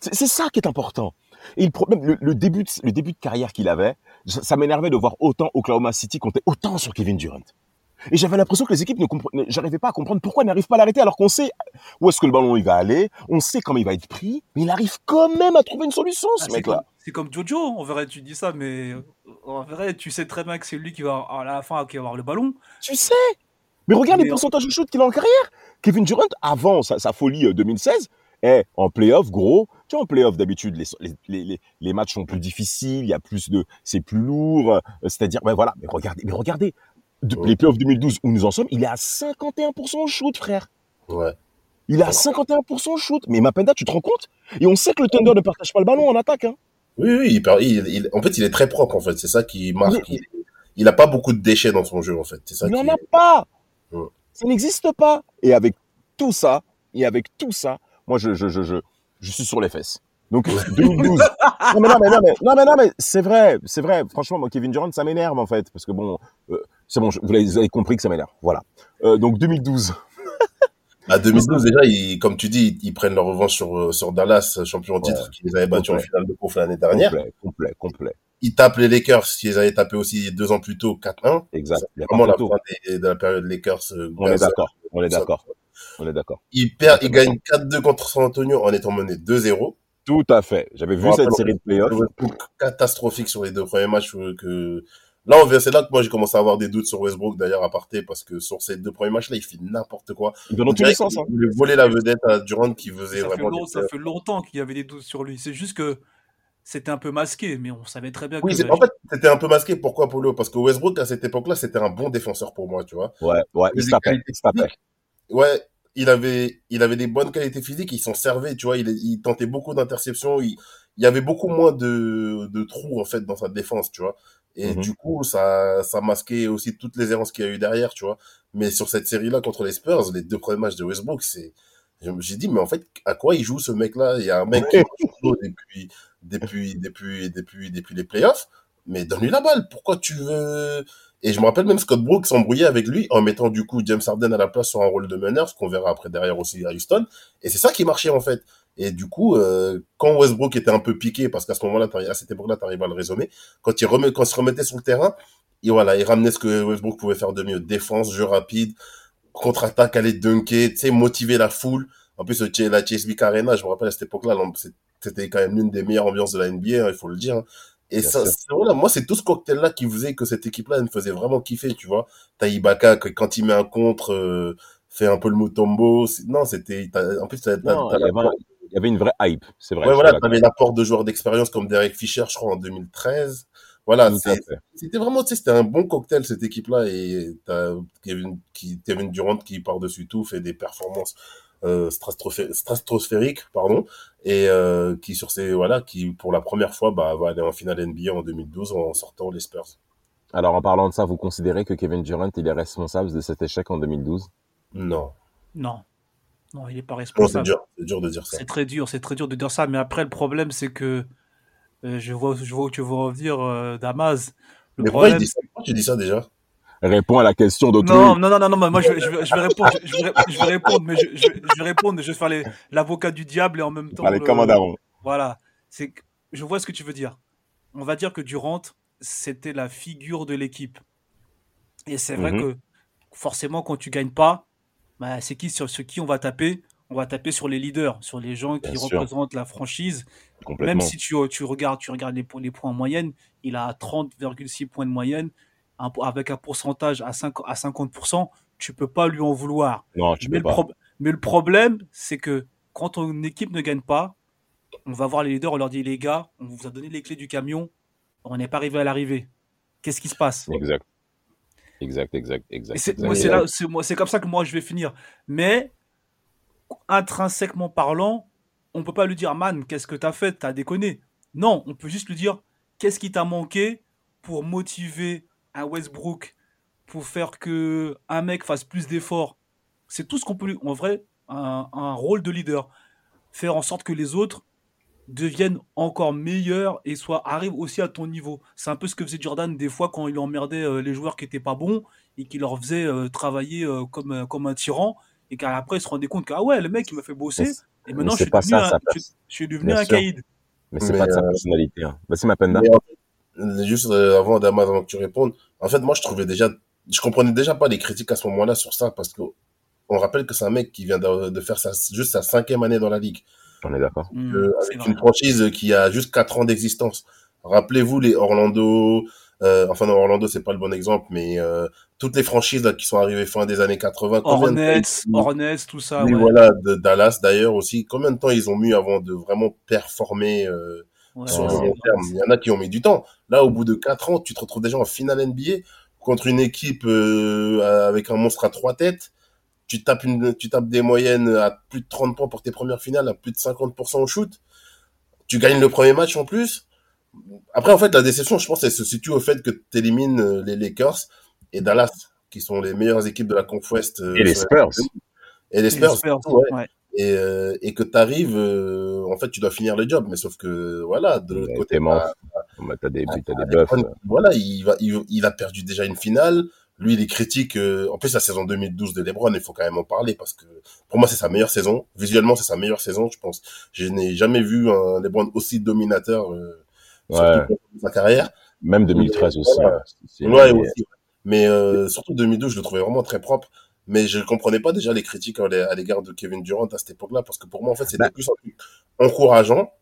C'est, c'est ça qui est important. Et le problème, le, le début, de, le début de carrière qu'il avait, ça, ça m'énervait de voir autant Oklahoma City compter autant sur Kevin Durant. Et j'avais l'impression que les équipes ne comprenaient, j'arrivais pas à comprendre pourquoi ils n'arrivent pas à l'arrêter alors qu'on sait où est-ce que le ballon il va aller, on sait comment il va être pris, mais il arrive quand même à trouver une solution, ce Ah, mec-là. c'est comme Jojo, en vrai, tu dis ça, mais euh, en vrai, tu sais très bien que c'est lui qui va, à la fin, qui va avoir le ballon. Tu sais. Mais regarde Mais les en- pourcentages de shoot qu'il a en carrière. Kevin Durant, avant sa, sa folie euh, 2016, est en playoff, gros. Tu vois, en playoff, d'habitude, les, les, les, les- les matchs sont plus difficiles, il y a plus de, c'est plus lourd. euh, C'est-à-dire, ben voilà, mais regardez, mais regardez. De- Ouais. Les playoffs 2012 où nous en sommes, il est à 51% au shoot, frère. Ouais. Il est à 51% au shoot. Mais Mapenda, tu te rends compte? Et on sait que le Thunder ne partage pas le ballon en attaque. Hein. Oui, oui, il, perd- il- il- en fait, il est très propre, en fait. C'est ça qui marque. Mais- Il, il a pas beaucoup de déchets dans son jeu, en fait. C'est ça Il n'en a pas. Ouais. Ça n'existe pas. Et avec tout ça, et avec tout ça, moi, je, je, je, je, je suis sur les fesses. Donc, 2012. non, mais non, mais non, mais, non, mais, non, mais c'est vrai, c'est vrai. Franchement, moi, Kevin Durant, ça m'énerve, en fait. Parce que bon, euh, c'est bon, je- vous avez, vous avez compris que ça m'énerve. Voilà. Euh, donc, 2012. À 2012, déjà, ils, comme tu dis, ils, ils prennent leur revanche sur, euh, sur Dallas, champion en titre, qui les avait battus en finale de conf l'année dernière. Complet, complet, complet. Ils tapent les Lakers, qui les avaient tapés aussi deux ans plus tôt, 4-1. Exact. Vraiment la fin des- de la période Lakers. euh, On est d'accord. On est d'accord. On est d'accord. Il perd, il gagne 4-2 contre San Antonio en étant mené 2-0. Tout à fait. J'avais vu cette série de playoffs. Catastrophique sur les deux premiers matchs que là on vient c'est là que moi j'ai commencé à avoir des doutes sur Westbrook d'ailleurs à parté parce que sur ces deux premiers matchs là il fait n'importe quoi dans tous les sens. Hein. la vedette à Durant qui faisait Ça fait, vraiment long- des- ça fait longtemps qu'il y avait des doutes sur lui. C'est juste que c'était un peu masqué, mais on savait très bien oui que. en fait c'était un peu masqué pourquoi Polo parce que Westbrook à cette époque là c'était un bon défenseur pour moi tu vois Ouais, ouais. Il Il ouais il avait il avait des bonnes qualités physiques il s'en servait tu vois il, il tentait beaucoup d'interceptions il, il y avait beaucoup moins de, de trous en fait dans sa défense tu vois et Mhm. du coup ça ça masquait aussi toutes les errances qu'il y a eu derrière tu vois mais sur cette série là contre les Spurs les deux premiers matchs de Westbrook c'est j'ai dit mais en fait à quoi il joue ce mec là il y a un mec qui chaud depuis depuis depuis depuis depuis les playoffs mais donne-lui la balle pourquoi tu veux? Et je me rappelle même Scott Brooks s'embrouillait avec lui en mettant du coup James Harden à la place sur un rôle de meneur, ce qu'on verra après derrière aussi à Houston. Et c'est ça qui marchait en fait. Et du coup, euh, quand Westbrook était un peu piqué, parce qu'à ce moment-là, à cette époque-là, t'arrives à le résumer, quand il, remet, quand il se remettait sur le terrain, et voilà, il ramenait ce que Westbrook pouvait faire de mieux. Défense, jeu rapide, contre-attaque, aller dunker, tu sais, motiver la foule. En plus, la TSB Arena, je me rappelle à cette époque-là, c'était quand même l'une des meilleures ambiances de la NBA, hein, il faut le dire. hein. Et Bien ça, voilà, moi, c'est tout ce cocktail-là qui faisait que cette équipe-là, elle me faisait vraiment kiffer, tu vois. T'as Ibaka, que quand il met un contre, euh, fait un peu le Mutombo. C'est- Non, c'était, en plus, t'as, il y, avait, il y avait une vraie hype. C'est vrai. ouais, voilà, d'accord. t'avais l'apport de joueurs d'expérience comme Derek Fisher, je crois, en 2013. Voilà, c'était vraiment, tu sais, c'était un bon cocktail, cette équipe-là, et t'as Kevin, qui, Kevin Durant qui, par-dessus tout, fait des performances, euh, stratosphéri- stratosphériques, pardon, et, euh, qui, sur ces, voilà, qui, pour la première fois, bah, va aller en finale NBA en 2012 en sortant les Spurs. Alors, en parlant de ça, vous considérez que Kevin Durant, il est responsable de cet échec en 2012 Non. Non. Non, il n'est pas responsable. dur, c'est dur de dire ça. C'est très dur, c'est très dur de dire ça. Mais après, le problème, c'est que euh, je, vois, je vois où tu veux revenir, euh, Damas. Le Mais pourquoi il problème, dit ça? Pourquoi tu dis ça déjà? Réponds à la question d'autrui. Non, non, non, non, non, mais moi je vais, je vais, je vais répondre, je, je vais, je vais répondre, mais je, je, vais- je vais répondre, je vais faire les- l'avocat du diable et en même temps. Allez, le- daron. Voilà, c'est, je vois ce que tu veux dire. On va dire que Durant, c'était la figure de l'équipe. Et c'est vrai Mhm. que forcément, quand tu gagnes pas, bah, c'est qui sur, sur qui on va taper? On va taper sur les leaders, sur les gens qui Bien sûr. représentent la franchise. Même si tu, tu regardes, tu regardes les, po- les points en moyenne, il a 30,6 points de moyenne, un- avec un pourcentage à, 5, à 50%, tu peux pas lui en vouloir. Non, tu Mais peux le, pas. prob- mais le problème, c'est que quand ton équipe ne gagne pas, on va voir les leaders, on leur dit les gars, on vous a donné les clés du camion, on n'est pas arrivé à l'arrivée. Qu'est-ce qui se passe? Exact. Exact, exact, exact. Et c'est exact. moi, c'est là, c'est moi, c'est comme ça que moi je vais finir. Mais intrinsèquement parlant, on peut pas lui dire man, qu'est-ce que t'as fait, t'as déconné. Non, on peut juste lui dire qu'est-ce qui t'a manqué pour motiver un Westbrook, pour faire que un mec fasse plus d'efforts? C'est tout ce qu'on peut lui, en vrai, un, un rôle de leader, faire en sorte que les autres deviennent encore meilleurs et soient arrivent aussi à ton niveau. C'est un peu ce que faisait Jordan des fois quand il emmerdait euh, les joueurs qui étaient pas bons et qu'il leur faisait euh, travailler euh, comme, euh, comme un tyran et qu'après il se rendait compte que ah ouais le mec il m'a fait bosser Mais et maintenant je c'est suis, pas devenu ça, un, sa je, je suis devenu Bien un sûr. caïd. Mais c'est Mais, pas de sa personnalité. Hein. Vas-y, ma penda. Mais en fait, juste euh, avant avant que tu répondes, en fait, moi, je trouvais déjà, je comprenais déjà pas les critiques à ce moment-là sur ça parce que on rappelle que c'est un mec qui vient de, de faire sa, juste sa cinquième année dans la ligue, On est d'accord. Euh, c'est avec une franchise qui a juste quatre ans d'existence. Rappelez-vous les Orlando, euh, enfin non, Orlando c'est pas le bon exemple, mais euh, toutes les franchises là qui sont arrivées fin des années 80, combien de temps Hornets, Hornets, tout ça. oui, ouais. voilà, de Dallas d'ailleurs aussi. Combien de temps ils ont mis avant de vraiment performer euh, Ouais, sur Ouais, le long terme? Il y en a qui ont mis du temps. Là, au bout de quatre ans, tu te retrouves déjà en finale NBA contre une équipe euh, avec un monstre à trois têtes. Tu tapes, une, tu tapes des moyennes à plus de 30 points pour tes premières finales, à plus de 50% au shoot. Tu gagnes le premier match en plus. Après, en fait, la déception, je pense, elle se situe au fait que tu élimines les Lakers et Dallas, qui sont les meilleures équipes de la Conf West. euh, Et les Spurs. Et les Et Spurs, les Spurs, surtout, ouais ouais. et, euh, et que tu arrives, en fait, tu dois finir le job, mais sauf que, voilà, de l'autre côté, bah, Bah, T'as des, t'as des bah, buffs. LeBron, voilà, il, va, il, il a perdu déjà une finale. Lui, il est critique. euh, en plus, la saison 2012 de LeBron, il faut quand même en parler parce que pour moi, c'est sa meilleure saison. Visuellement, c'est sa meilleure saison, je pense. Je n'ai jamais vu un LeBron aussi dominateur euh, sur Ouais. sa carrière. Même 2013 aussi. Voilà. C'est- Ouais, mais- aussi. Mais euh, surtout 2012, je le trouvais vraiment très propre. mais je comprenais pas déjà les critiques à l'é- à l'égard de Kevin Durant à cette époque-là, parce que pour moi, en fait, c'était Bah. plus encourageant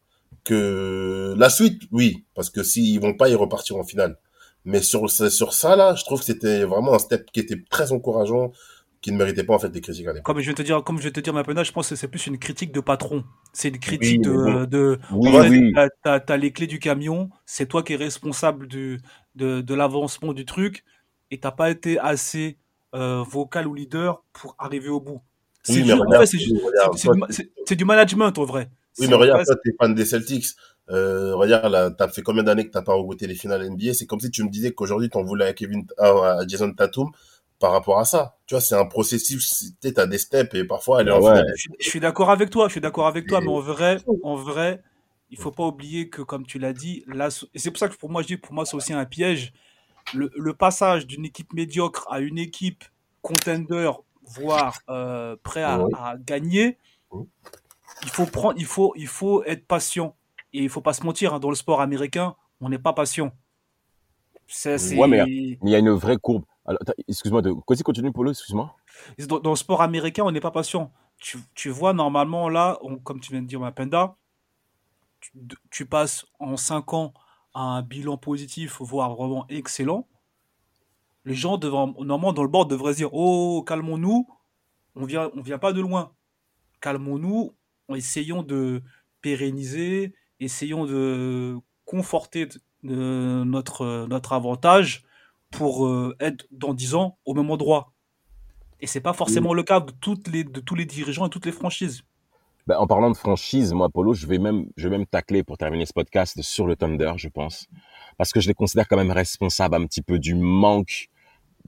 que la suite, oui, parce que s'ils vont pas, ils repartiront en finale. Mais sur, sur ça, là, je trouve que c'était vraiment un step qui était très encourageant, qui ne méritait pas, en fait, des critiques à. Comme je vais te dire, comme je vais te dire, Mapenda, je pense que c'est plus une critique de patron. C'est une Oui, critique de, bon. de, Oui, oui. t'as- les clés du camion, c'est toi qui es responsable du, de, de l'avancement du truc, et t'as pas été assez euh, vocal ou leader pour arriver au bout. C'est Oui, mais dur, en regarde, fait, c'est juste- regarde, c'est- c'est toi, du, c'est- management, en vrai. Oui, mais regarde, toi, t'es fan des Celtics. Euh, regarde, là, t'as fait combien d'années que t'as pas regoûté les finales NBA? C'est comme si tu me disais qu'aujourd'hui, t'en voulais à Kevin, à, Jason Tatum par rapport à ça. Tu vois, c'est un processus, tu sais, t'as des steps et parfois, elle est Ah en ouais. finale. Je, suis- je suis d'accord avec toi, je suis d'accord avec toi, Et- mais en vrai, en vrai, il faut pas oublier que, comme tu l'as dit, là, et c'est pour ça que pour moi, je dis, pour moi, c'est aussi un piège. Le, le passage d'une équipe médiocre à une équipe contender, voire euh, prêt à, à gagner, il faut prendre, il faut, il faut être patient. Et il faut pas se mentir, hein, dans le sport américain, on n'est pas patient. C'est, c'est- Ouais, mais- il y a une vraie courbe. Excuse-moi, de... Continue, Polo, excuse-moi. Dans, dans le sport américain, on n'est pas patient. Tu, tu vois, normalement, là, on- comme tu viens de dire, Mapenda, tu, tu passes en 5 ans à un bilan positif, voire vraiment excellent. Les gens, devant, normalement, dans le board, devraient se dire Oh, calmons-nous, on vient, on vient pas de loin. Calmons-nous, essayons de pérenniser, essayons de conforter de- de notre, notre avantage pour euh, être dans 10 ans au même endroit. Et c'est pas forcément le cas de, toutes les, de tous les dirigeants et toutes les franchises. Ben, en parlant de franchise, moi, Polo, je vais même, je vais même tacler pour terminer ce podcast sur le Thunder, je pense. Parce que je les considère quand même responsables un petit peu du manque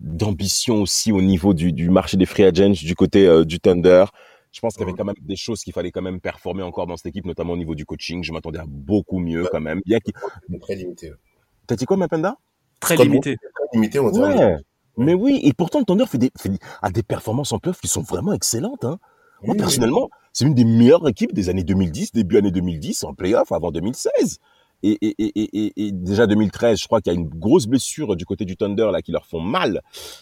d'ambition aussi au niveau du, du marché des free agents, du côté euh, du Thunder. Je pense qu'il y avait Mhm. quand même des choses qu'il fallait quand même performer encore dans cette équipe, notamment au niveau du coaching. Je m'attendais à beaucoup mieux quand même. Très limité. T'as dit quoi, Mapenda? Très limité. Très limité, on dirait. Ouais. Mais oui, et pourtant le Thunder fait des, fait des- a des performances en playoff qui sont vraiment excellentes. Hein. Moi, Oui, personnellement, c'est une des meilleures équipes des années 2010, début année 2010, en playoff avant 2016. Et, et, et, et, et- et déjà 2013, je crois qu'il y a une grosse blessure du côté du Thunder là qui leur font mal.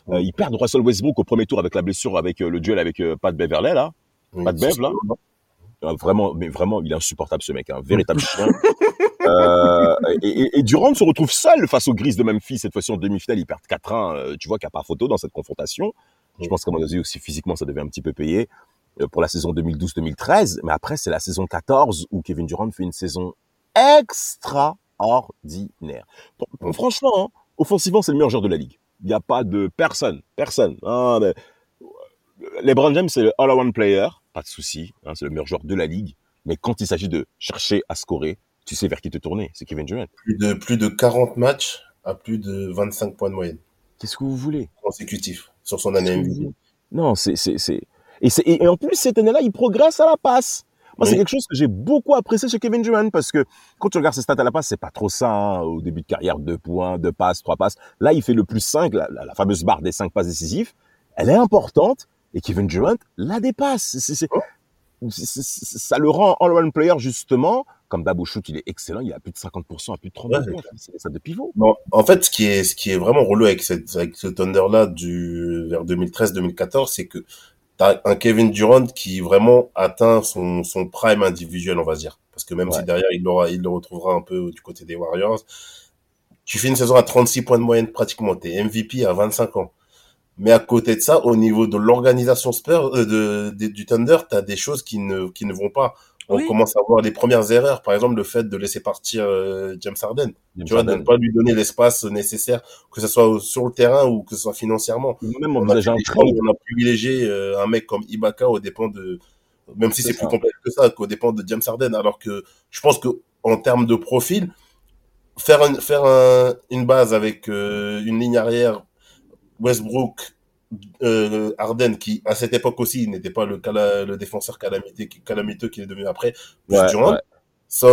Euh, ils perdent Russell Westbrook au premier tour avec la blessure, avec euh, le duel avec euh, Pat Beverley là. Oui. Pas de Bev, là Euh, vraiment, mais vraiment, il est insupportable ce mec, un véritable chien. Euh, et, et, se retrouve seul face aux Grises de Memphis cette fois-ci en demi-finale. Ils perdent 4-1. euh, tu vois qu'il n'y a pas photo dans cette confrontation. Je pense qu'à mon avis aussi physiquement, ça devait un petit peu payer euh, pour la saison 2012-2013. Mais après, c'est la saison 14 où Kevin Durant fait une saison extraordinaire. Franchement, hein, offensivement, c'est le meilleur joueur de la ligue. Il n'y a pas de personne, personne. Ah, mais... LeBron James, c'est le all-around player, pas de souci, hein, c'est le meilleur joueur de la ligue. Mais quand il s'agit de chercher à scorer, tu sais vers qui te tourner, c'est Kevin Durant. Plus de, plus de 40 matchs à plus de 25 points de moyenne Qu'est-ce que vous voulez? Consécutifs sur son année MVP. Non, c'est c'est c'est et, c'est- et en plus cette année-là, il progresse à la passe. Moi, c'est quelque chose que j'ai beaucoup apprécié chez Kevin Durant parce que quand tu regardes ses stats à la passe, c'est pas trop ça. hein. Au début de carrière, deux points, deux passes, trois passes. Là, il fait le plus 5, la, la- la fameuse barre des cinq passes décisives. Elle est importante et Kevin Durant la dépasse. Oh. ça le rend all-round player justement. Comme Dabou Shoot, il est excellent. Il a plus de 50%, à plus de 30 Ouais, points. C'est ça de pivot. Bon, en fait, ce qui est, ce qui est vraiment relou avec, cette, avec ce Thunder-là du, vers 2013-2014, c'est que t'as un Kevin Durant qui vraiment atteint son, son prime individuel, on va dire. Parce que même Ouais. si derrière, il, l'aura, il le retrouvera un peu du côté des Warriors, tu fais une saison à 36 points de moyenne pratiquement. T'es MVP à 25 ans. Mais à côté de ça, au niveau de l'organisation Spurs, euh, de, de- du Thunder, t'as des choses qui ne, qui ne vont pas. On Oui. commence à voir les premières erreurs. Par exemple, le fait de laisser partir euh, James Harden. James Tu vois, de ne pas lui donner l'espace nécessaire, que ce soit sur le terrain ou que ce soit financièrement. Même On a, trade. où on a privilégié euh, un mec comme Ibaka au dépend de, même si C'est plus complexe que ça, qu'au dépend de James Harden. Alors que je pense que en termes de profil, faire un- faire un- une base avec euh, une ligne arrière Westbrook, euh, Harden, qui à cette époque aussi n'était pas le, cala- le défenseur calamité, calamiteux qu'il est devenu après, plus Ouais, Durant, ouais. ça,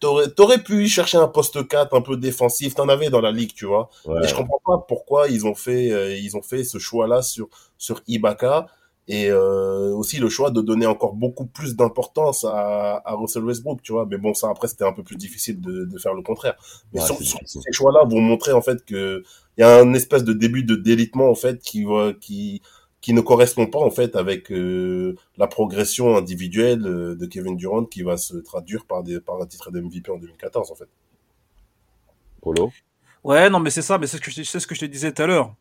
t'aurais, t'aurais pu chercher un poste 4 un peu défensif, t'en avais dans la ligue, tu vois. Ouais. Et je comprends pas pourquoi ils ont fait, euh, ils ont fait ce choix-là sur, sur Ibaka. Et euh, aussi le choix de donner encore beaucoup plus d'importance à, à Russell Westbrook, tu vois. Mais bon, ça après c'était un peu plus difficile de, de faire le contraire. Mais Ouais, sur, sur ces choix-là vont montrer en fait que il y a un espèce de début de délitement en fait qui va, qui qui ne correspond pas en fait avec euh, la progression individuelle euh, de Kevin Durant qui va se traduire par des par un titre de MVP en 2014 en fait. Polo? Ouais, non, mais c'est ça, mais c'est ce que je, c'est ce que je te disais tout à l'heure.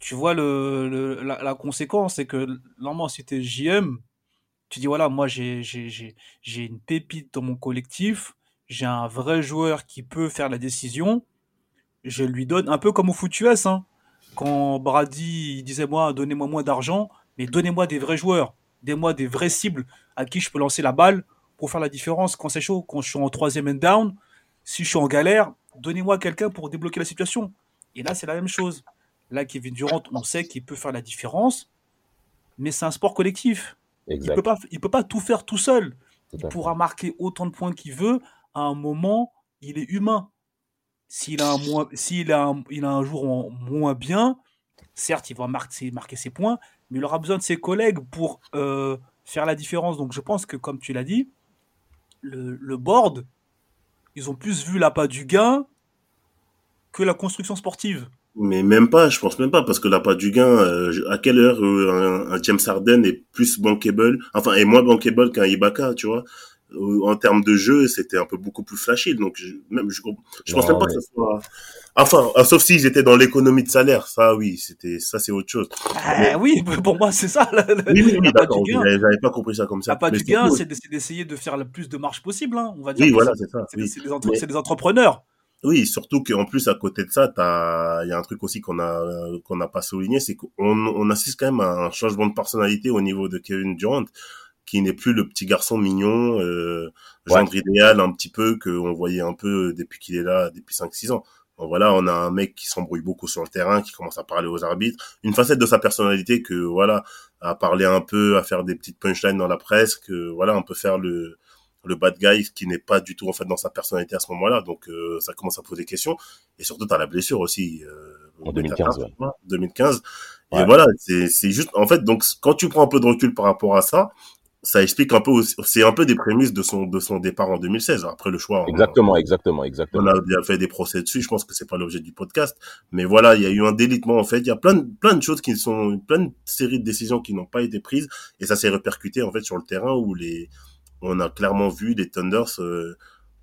Tu vois, le, la, conséquence, c'est que normalement, si t'es JM, tu dis voilà, moi j'ai j'ai une pépite dans mon collectif, j'ai un vrai joueur qui peut faire la décision, je lui donne un peu comme au foot US, hein. Quand Brady disait moi donnez-moi moins d'argent, mais donnez-moi des vrais joueurs, donnez-moi des vraies cibles à qui je peux lancer la balle pour faire la différence quand c'est chaud, quand je suis en troisième and down, si je suis en galère, donnez-moi quelqu'un pour débloquer la situation. Et là c'est la même chose. Là Kevin Durant, on sait qu'il peut faire la différence, mais c'est un sport collectif. Il peut pas, il peut pas tout faire tout seul. Il pourra marquer autant de points qu'il veut. À un moment, il est humain. S'il a un moins, s'il a un, il a un jour en moins bien, certes, il va marquer, marquer ses points, mais il aura besoin de ses collègues pour euh, faire la différence. Donc, je pense que, comme tu l'as dit, le, le board, ils ont plus vu l'appât du gain que la construction sportive. Mais même pas, je pense même pas, parce que pas du gain, euh, à quelle heure euh, un, un James Harden est plus bankable, enfin, est moins bankable qu'un Ibaka, tu vois? Euh, En termes de jeu, c'était un peu beaucoup plus flashy, donc je, même, je, je pense Non, même pas mais- que ça soit... Enfin, ah, sauf s'ils étaient dans l'économie de salaire, ça oui, c'était ça c'est autre chose. Ah, oui, pour moi, c'est ça. le- Oui, oui, oui l'appât d'accord, j'avais pas compris ça comme ça. L'appât du c'est gain, c'est d'essa- d'essayer de faire le plus de marge possible. hein. On va dire Oui, voilà, c'est- ça. c'est oui. c'est des, entre- Mais- c'est des entrepreneurs. Oui, surtout qu'en plus à côté de ça, t'as, il y a un truc aussi qu'on a qu'on n'a pas souligné, c'est qu'on on assiste quand même à un changement de personnalité au niveau de Kevin Durant, qui n'est plus le petit garçon mignon, euh, gendre idéal un petit peu qu'on voyait un peu depuis qu'il est là depuis 5-6 ans. Bon, voilà, on a un mec qui s'embrouille beaucoup sur le terrain, qui commence à parler aux arbitres, une facette de sa personnalité que voilà, à parler un peu, à faire des petites punchlines dans la presse, que voilà, on peut faire le le bad guy qui n'est pas du tout en fait dans sa personnalité à ce moment-là donc euh, ça commence à poser question et surtout t'as la blessure aussi euh, En 2015, ouais. 2015 et Ouais. voilà c'est c'est juste en fait donc quand tu prends un peu de recul par rapport à ça ça explique un peu aussi- c'est un peu des prémices de son de son départ en 2016 après le choix on- Exactement, exactement, on exactement. a déjà fait des procès dessus. Je pense que c'est pas l'objet du podcast, mais voilà, il y a eu un délitement en fait. Il y a plein de plein de choses qui sont plein de séries de décisions qui n'ont pas été prises et ça s'est répercuté en fait sur le terrain où les on a clairement vu les Thunders euh,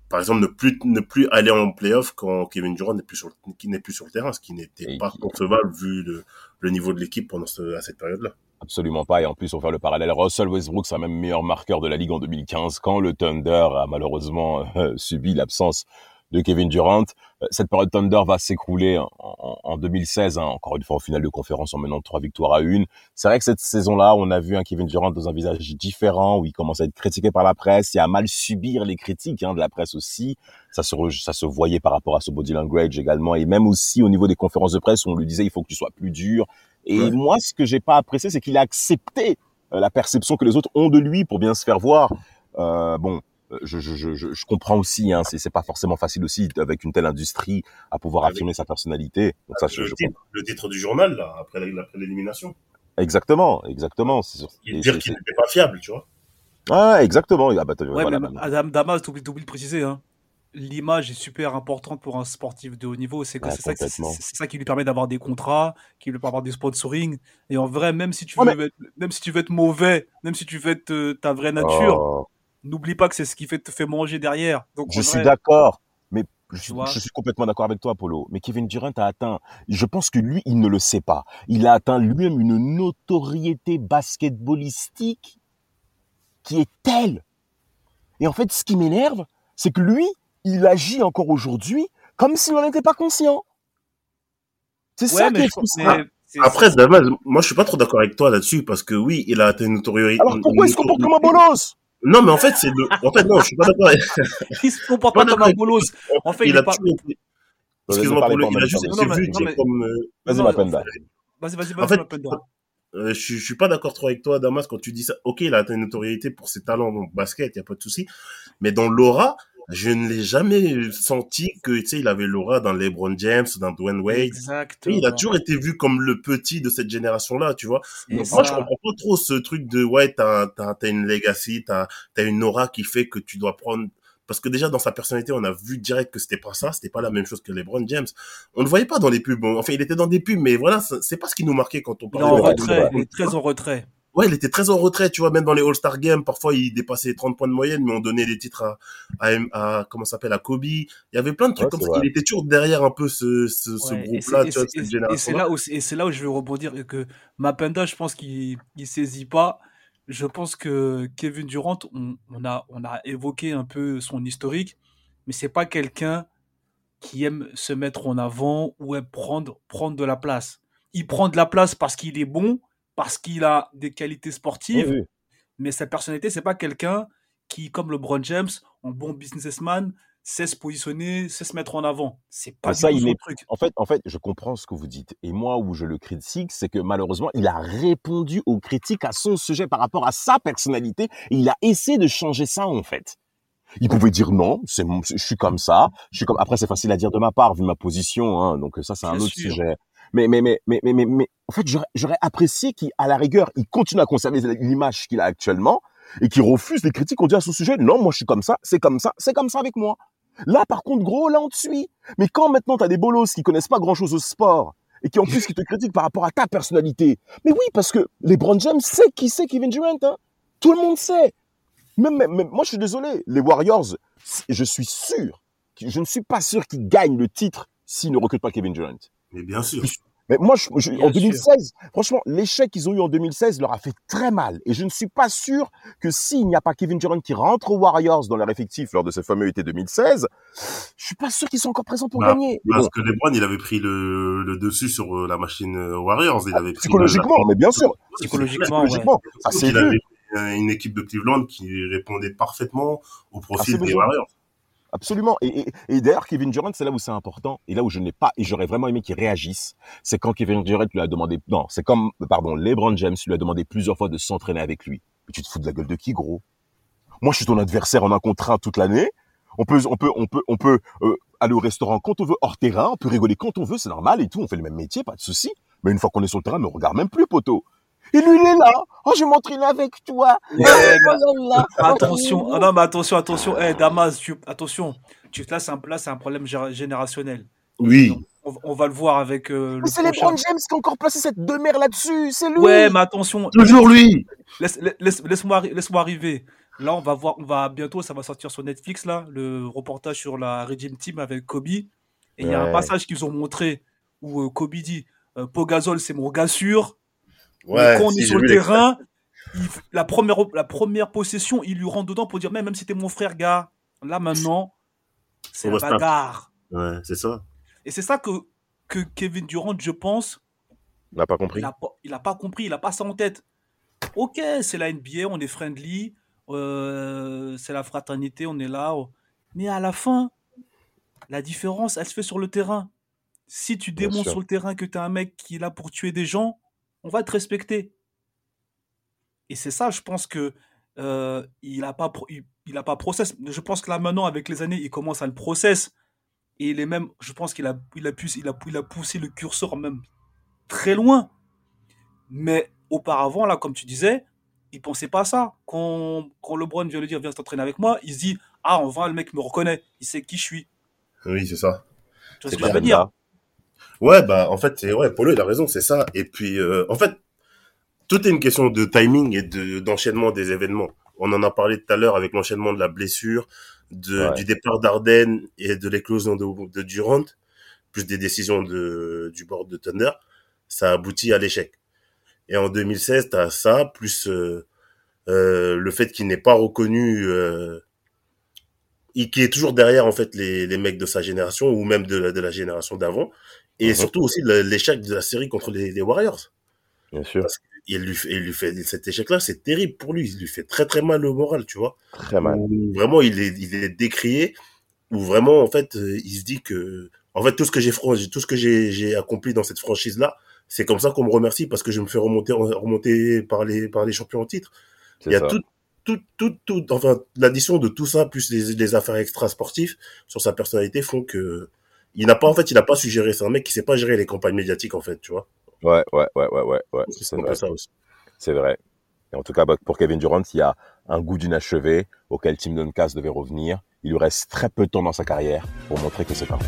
par exemple ne plus ne plus aller en playoff quand Kevin Durant n'est plus sur le- qui n'est plus sur le terrain, ce qui n'était pas qui- concevable vu le, le niveau de l'équipe pendant ce, à cette période-là. Absolument pas. Et en plus, on faire le parallèle. Russell Westbrook, c'est même meilleur marqueur de la ligue en 2015 quand le Thunder a malheureusement euh, subi l'absence de Kevin Durant. Euh, Cette période Thunder va s'écrouler en, en- en 2016, hein, encore une fois en finale de conférence en menant trois victoires à une. C'est vrai que cette saison-là, on a vu un Kevin Durant dans un visage différent où il commence à être critiqué par la presse et à mal subir les critiques hein, de la presse aussi. Ça se, re- ça se voyait par rapport à ce body language également et même aussi au niveau des conférences de presse où on lui disait il faut que tu sois plus dur. Et Ouais. moi, ce que j'ai pas apprécié, c'est qu'il a accepté euh, la perception que les autres ont de lui pour bien se faire voir. Euh, bon, je, je, je, je, je comprends aussi, hein, c'est, c'est pas forcément facile aussi avec une telle industrie à pouvoir Avec- affirmer sa personnalité. Donc ça, je, le, je titre, le titre du journal là après l'élimination, Exactement, exactement. C'est sûr. Et dire c'est- qu'il c'est- n'était pas fiable, tu vois. Ouais, exactement. Ah bah, Ouais, voilà, mais Adam Damas, t'oublies t'oublies de préciser, hein. L'image est super importante pour un sportif de haut niveau. C'est que Ouais, c'est ça, c'est- complètement. c'est- c'est ça qui lui permet d'avoir des contrats, qui lui permet d'avoir des sponsoring. Et en vrai, même si tu Ouais, veux, être, même si tu veux être mauvais, même si tu veux être euh, ta vraie nature, Oh, n'oublie pas que c'est ce qui fait te fait manger derrière. Donc je suis d'accord, mais je suis, vois je suis complètement d'accord avec toi, Polo. Mais Kevin Durant a atteint, je pense que lui, il ne le sait pas. Il a atteint lui-même une notoriété basketballistique qui est telle. Et en fait, ce qui m'énerve, c'est que lui, il agit encore aujourd'hui comme s'il n'en était pas conscient. C'est ouais, ça qui est frustrant. Après, Damas, moi je suis pas trop d'accord avec toi là-dessus parce que oui, il a atteint une notoriété. Alors pourquoi il se comporte comme un bolos? Non, mais en fait, c'est le. En fait, non, je suis pas d'accord. avec- il se comporte Pas pas comme un bolos. En fait, il, il a pas. toujours Excuse-moi pour le. Il a juste été vu mais- comme. euh, Vas-y, Non, ma en penda. Vas-y, vas-y, vas-y, fait, ma penda. Euh, je, je suis pas d'accord trop avec toi, Damas, quand tu dis ça. Ok, il a atteint une notoriété pour ses talents dans le basket, y a pas de souci. Mais dans l'aura, je ne l'ai jamais senti que, tu sais, il avait l'aura d'un LeBron James, d'un Dwayne Wade. Exactement. Il a toujours été vu comme le petit de cette génération-là, tu vois. Donc ça- moi, je comprends pas trop ce truc de, ouais, t'as, t'as, t'as une legacy, t'as, t'as une aura qui fait que tu dois prendre, parce que déjà dans sa personnalité, on a vu direct que c'était pas ça, c'était pas la même chose que LeBron James. On le voyait pas dans les pubs. Enfin, il était dans des pubs, mais voilà, c'est pas ce qui nous marquait quand on Il est parlait en retrait, vrai. il est très en retrait. Ouais, il était très en retrait, tu vois, même dans les All-Star Games, parfois il dépassait les 30 points de moyenne, mais on donnait les titres à, à, à comment ça s'appelle, à Kobe. Il y avait plein de trucs Ouais, comme ça. vrai. Il était toujours derrière un peu ce, ce, ce Ouais, et groupe-là, tu vois, et cette c'est- et c'est- et c'est génération-là. là où et c'est là où je vais rebondir et que Mapenda, je pense qu'il il saisit pas. Je pense que Kevin Durant, on, on a on a évoqué un peu son historique, mais c'est pas quelqu'un qui aime se mettre en avant ou aime prendre prendre de la place. Il prend de la place parce qu'il est bon, parce qu'il a des qualités sportives, Oui, oui. mais sa personnalité, c'est pas quelqu'un qui, comme LeBron James, en bon businessman, sait se positionner, sait se mettre en avant. C'est pas ça, il n'est- truc. En fait, en fait, je comprends ce que vous dites. Et moi, où je le critique, c'est que malheureusement, il a répondu aux critiques à son sujet par rapport à sa personnalité. Et il a essayé de changer ça, en fait. Il pouvait dire non, c'est je suis comme ça, je suis comme. Après, c'est facile à dire de ma part vu ma position, hein, donc ça c'est un autre sûr. sujet. Mais mais mais mais mais mais, en fait, j'aurais apprécié qu'à la rigueur, il continue à conserver l'image qu'il a actuellement et qu'il refuse les critiques qu'on dit à son sujet. Non, moi je suis comme ça, c'est comme ça, c'est comme ça avec moi. Là, par contre, gros, là on te suit. Mais quand maintenant t'as des bolos qui connaissent pas grand chose au sport et qui en plus qui te critiquent par rapport à ta personnalité. Mais oui, parce que LeBron James sait qui c'est Kevin Durant. Hein. Tout le monde sait. Même, même- même- moi, je suis désolé. Les Warriors, je suis sûr, je ne suis pas sûr qu'ils gagnent le titre s'ils ne recrutent pas Kevin Durant. Mais bien sûr. Mais moi, je, en sûr. 2016, franchement, l'échec qu'ils ont eu en 2016 leur a fait très mal. Et je ne suis pas sûr que s'il n'y a pas Kevin Durant qui rentre aux Warriors dans leur effectif lors de ce fameux été 2016, je suis pas sûr qu'ils sont encore présents pour Bah, gagner. Parce bon, que LeBron, il avait pris le, le dessus sur euh, la machine euh, Warriors. Il avait pris psychologiquement, mais bien sûr, Psychologiquement, ouais. psychologiquement, ça c'est avait euh, une équipe de Cleveland qui répondait parfaitement au profil Ah, c'est des. Warriors. Absolument. Et, et, d'ailleurs, Kevin Durant, c'est là où c'est important, et là où je n'ai pas, et j'aurais vraiment aimé qu'il réagisse, c'est quand Kevin Durant lui a demandé, non, c'est comme, pardon, LeBron James lui a demandé plusieurs fois de s'entraîner avec lui. Mais tu te fous de la gueule de qui, gros? Moi, je suis ton adversaire en un contre un toute l'année. On peut, on peut, on peut, on peut euh, aller au restaurant quand on veut, hors terrain, on peut rigoler quand on veut, c'est normal et tout, on fait le même métier, pas de souci. Mais une fois qu'on est sur le terrain, ne regarde même plus, poteau. Et lui, il est là. Oh, je vais m'entraîner avec toi. Ouais, Oh. Attention, non, mais attention, attention, eh Damas, tu, attention, tu, là c'est un, là, un problème générationnel. Oui. On, on va le voir avec euh, c'est prochain. LeBron James qui a encore placé cette demeure là-dessus. C'est lui. Ouais, mais attention, Toujours lui. laisse, laisse, laisse-moi, arri- laisse-moi arriver. Là, on va voir, on va bientôt, ça va sortir sur Netflix là, le reportage sur la Regime Team avec Kobe. Et il y a un passage qu'ils ont montré où euh, Kobe dit euh, Pogazol, c'est mon gars sûr. Ouais, quand on si, est sur le terrain, il la, première, la première possession, il lui rentre dedans pour dire même, même si t'es mon frère, gars, là maintenant, c'est la bagarre. Ouais, c'est ça. Et c'est ça que, que Kevin Durant, je pense, On n'a pas compris. il a, pas, il compris, il a pas ça en tête. Ok, c'est la NBA, on est friendly, euh, c'est la fraternité, on est là. oh. Mais à la fin, la différence, elle se fait sur le terrain. Si tu démontres sur le terrain que tu es un mec qui est là pour tuer des gens, on va te respecter. Et c'est ça, je pense que euh, il a pas il, il a pas process. Je pense que là maintenant, avec les années, il commence à le process. Et il est même, je pense qu'il a, il a, pu, il a, il a poussé le curseur même très loin. Mais auparavant, là, comme tu disais, il pensait pas à ça. Quand, quand LeBron vient lui dire, viens t'entraîner avec moi, il se dit, ah, enfin, le mec me reconnaît, il sait qui je suis. Oui, c'est ça. Tu vois ce que je veux dire? Ouais, bah, en fait, c'est, ouais, Polo, il a raison, c'est ça. Et puis, euh, en fait, tout est une question de timing et de, d'enchaînement des événements. On en a parlé tout à l'heure avec l'enchaînement de la blessure, de, Ouais. du départ d'Arden et de l'éclosion de, de Durant, plus des décisions de, du board de Thunder. Ça aboutit à l'échec. Et en 2016, t'as ça, plus, euh, euh, le fait qu'il n'est pas reconnu, euh, il- qui est toujours derrière en fait les, les mecs de sa génération ou même de de la génération d'avant et Mhm. surtout aussi l'échec de la série contre les, les Warriors Bien sûr. il lui, fait- il lui fait cet échec là c'est terrible pour lui il lui fait très très mal au moral tu vois Très mal. Où vraiment il est il est décrié où vraiment en fait euh, il se dit que en fait tout ce que j'ai tout ce que j'ai accompli dans cette franchise là c'est comme ça qu'on me remercie parce que je me fais remonter remonter par les par les champions en titre il y a ça. tout, tout, tout, tout, enfin, l'addition de tout ça, plus les, les affaires extra-sportives sur sa personnalité font que, il n'a pas, en fait, il n'a pas su gérer. C'est un mec qui sait pas gérer les campagnes médiatiques, en fait, tu vois. Ouais, ouais, ouais, ouais, ouais, ouais. C'est vrai. ça aussi. C'est vrai. Et en tout cas, bah, pour Kevin Durant, il y a un goût d'inachevé auquel Tim Duncan devait revenir. il lui reste très peu de temps dans sa carrière pour montrer que c'est un.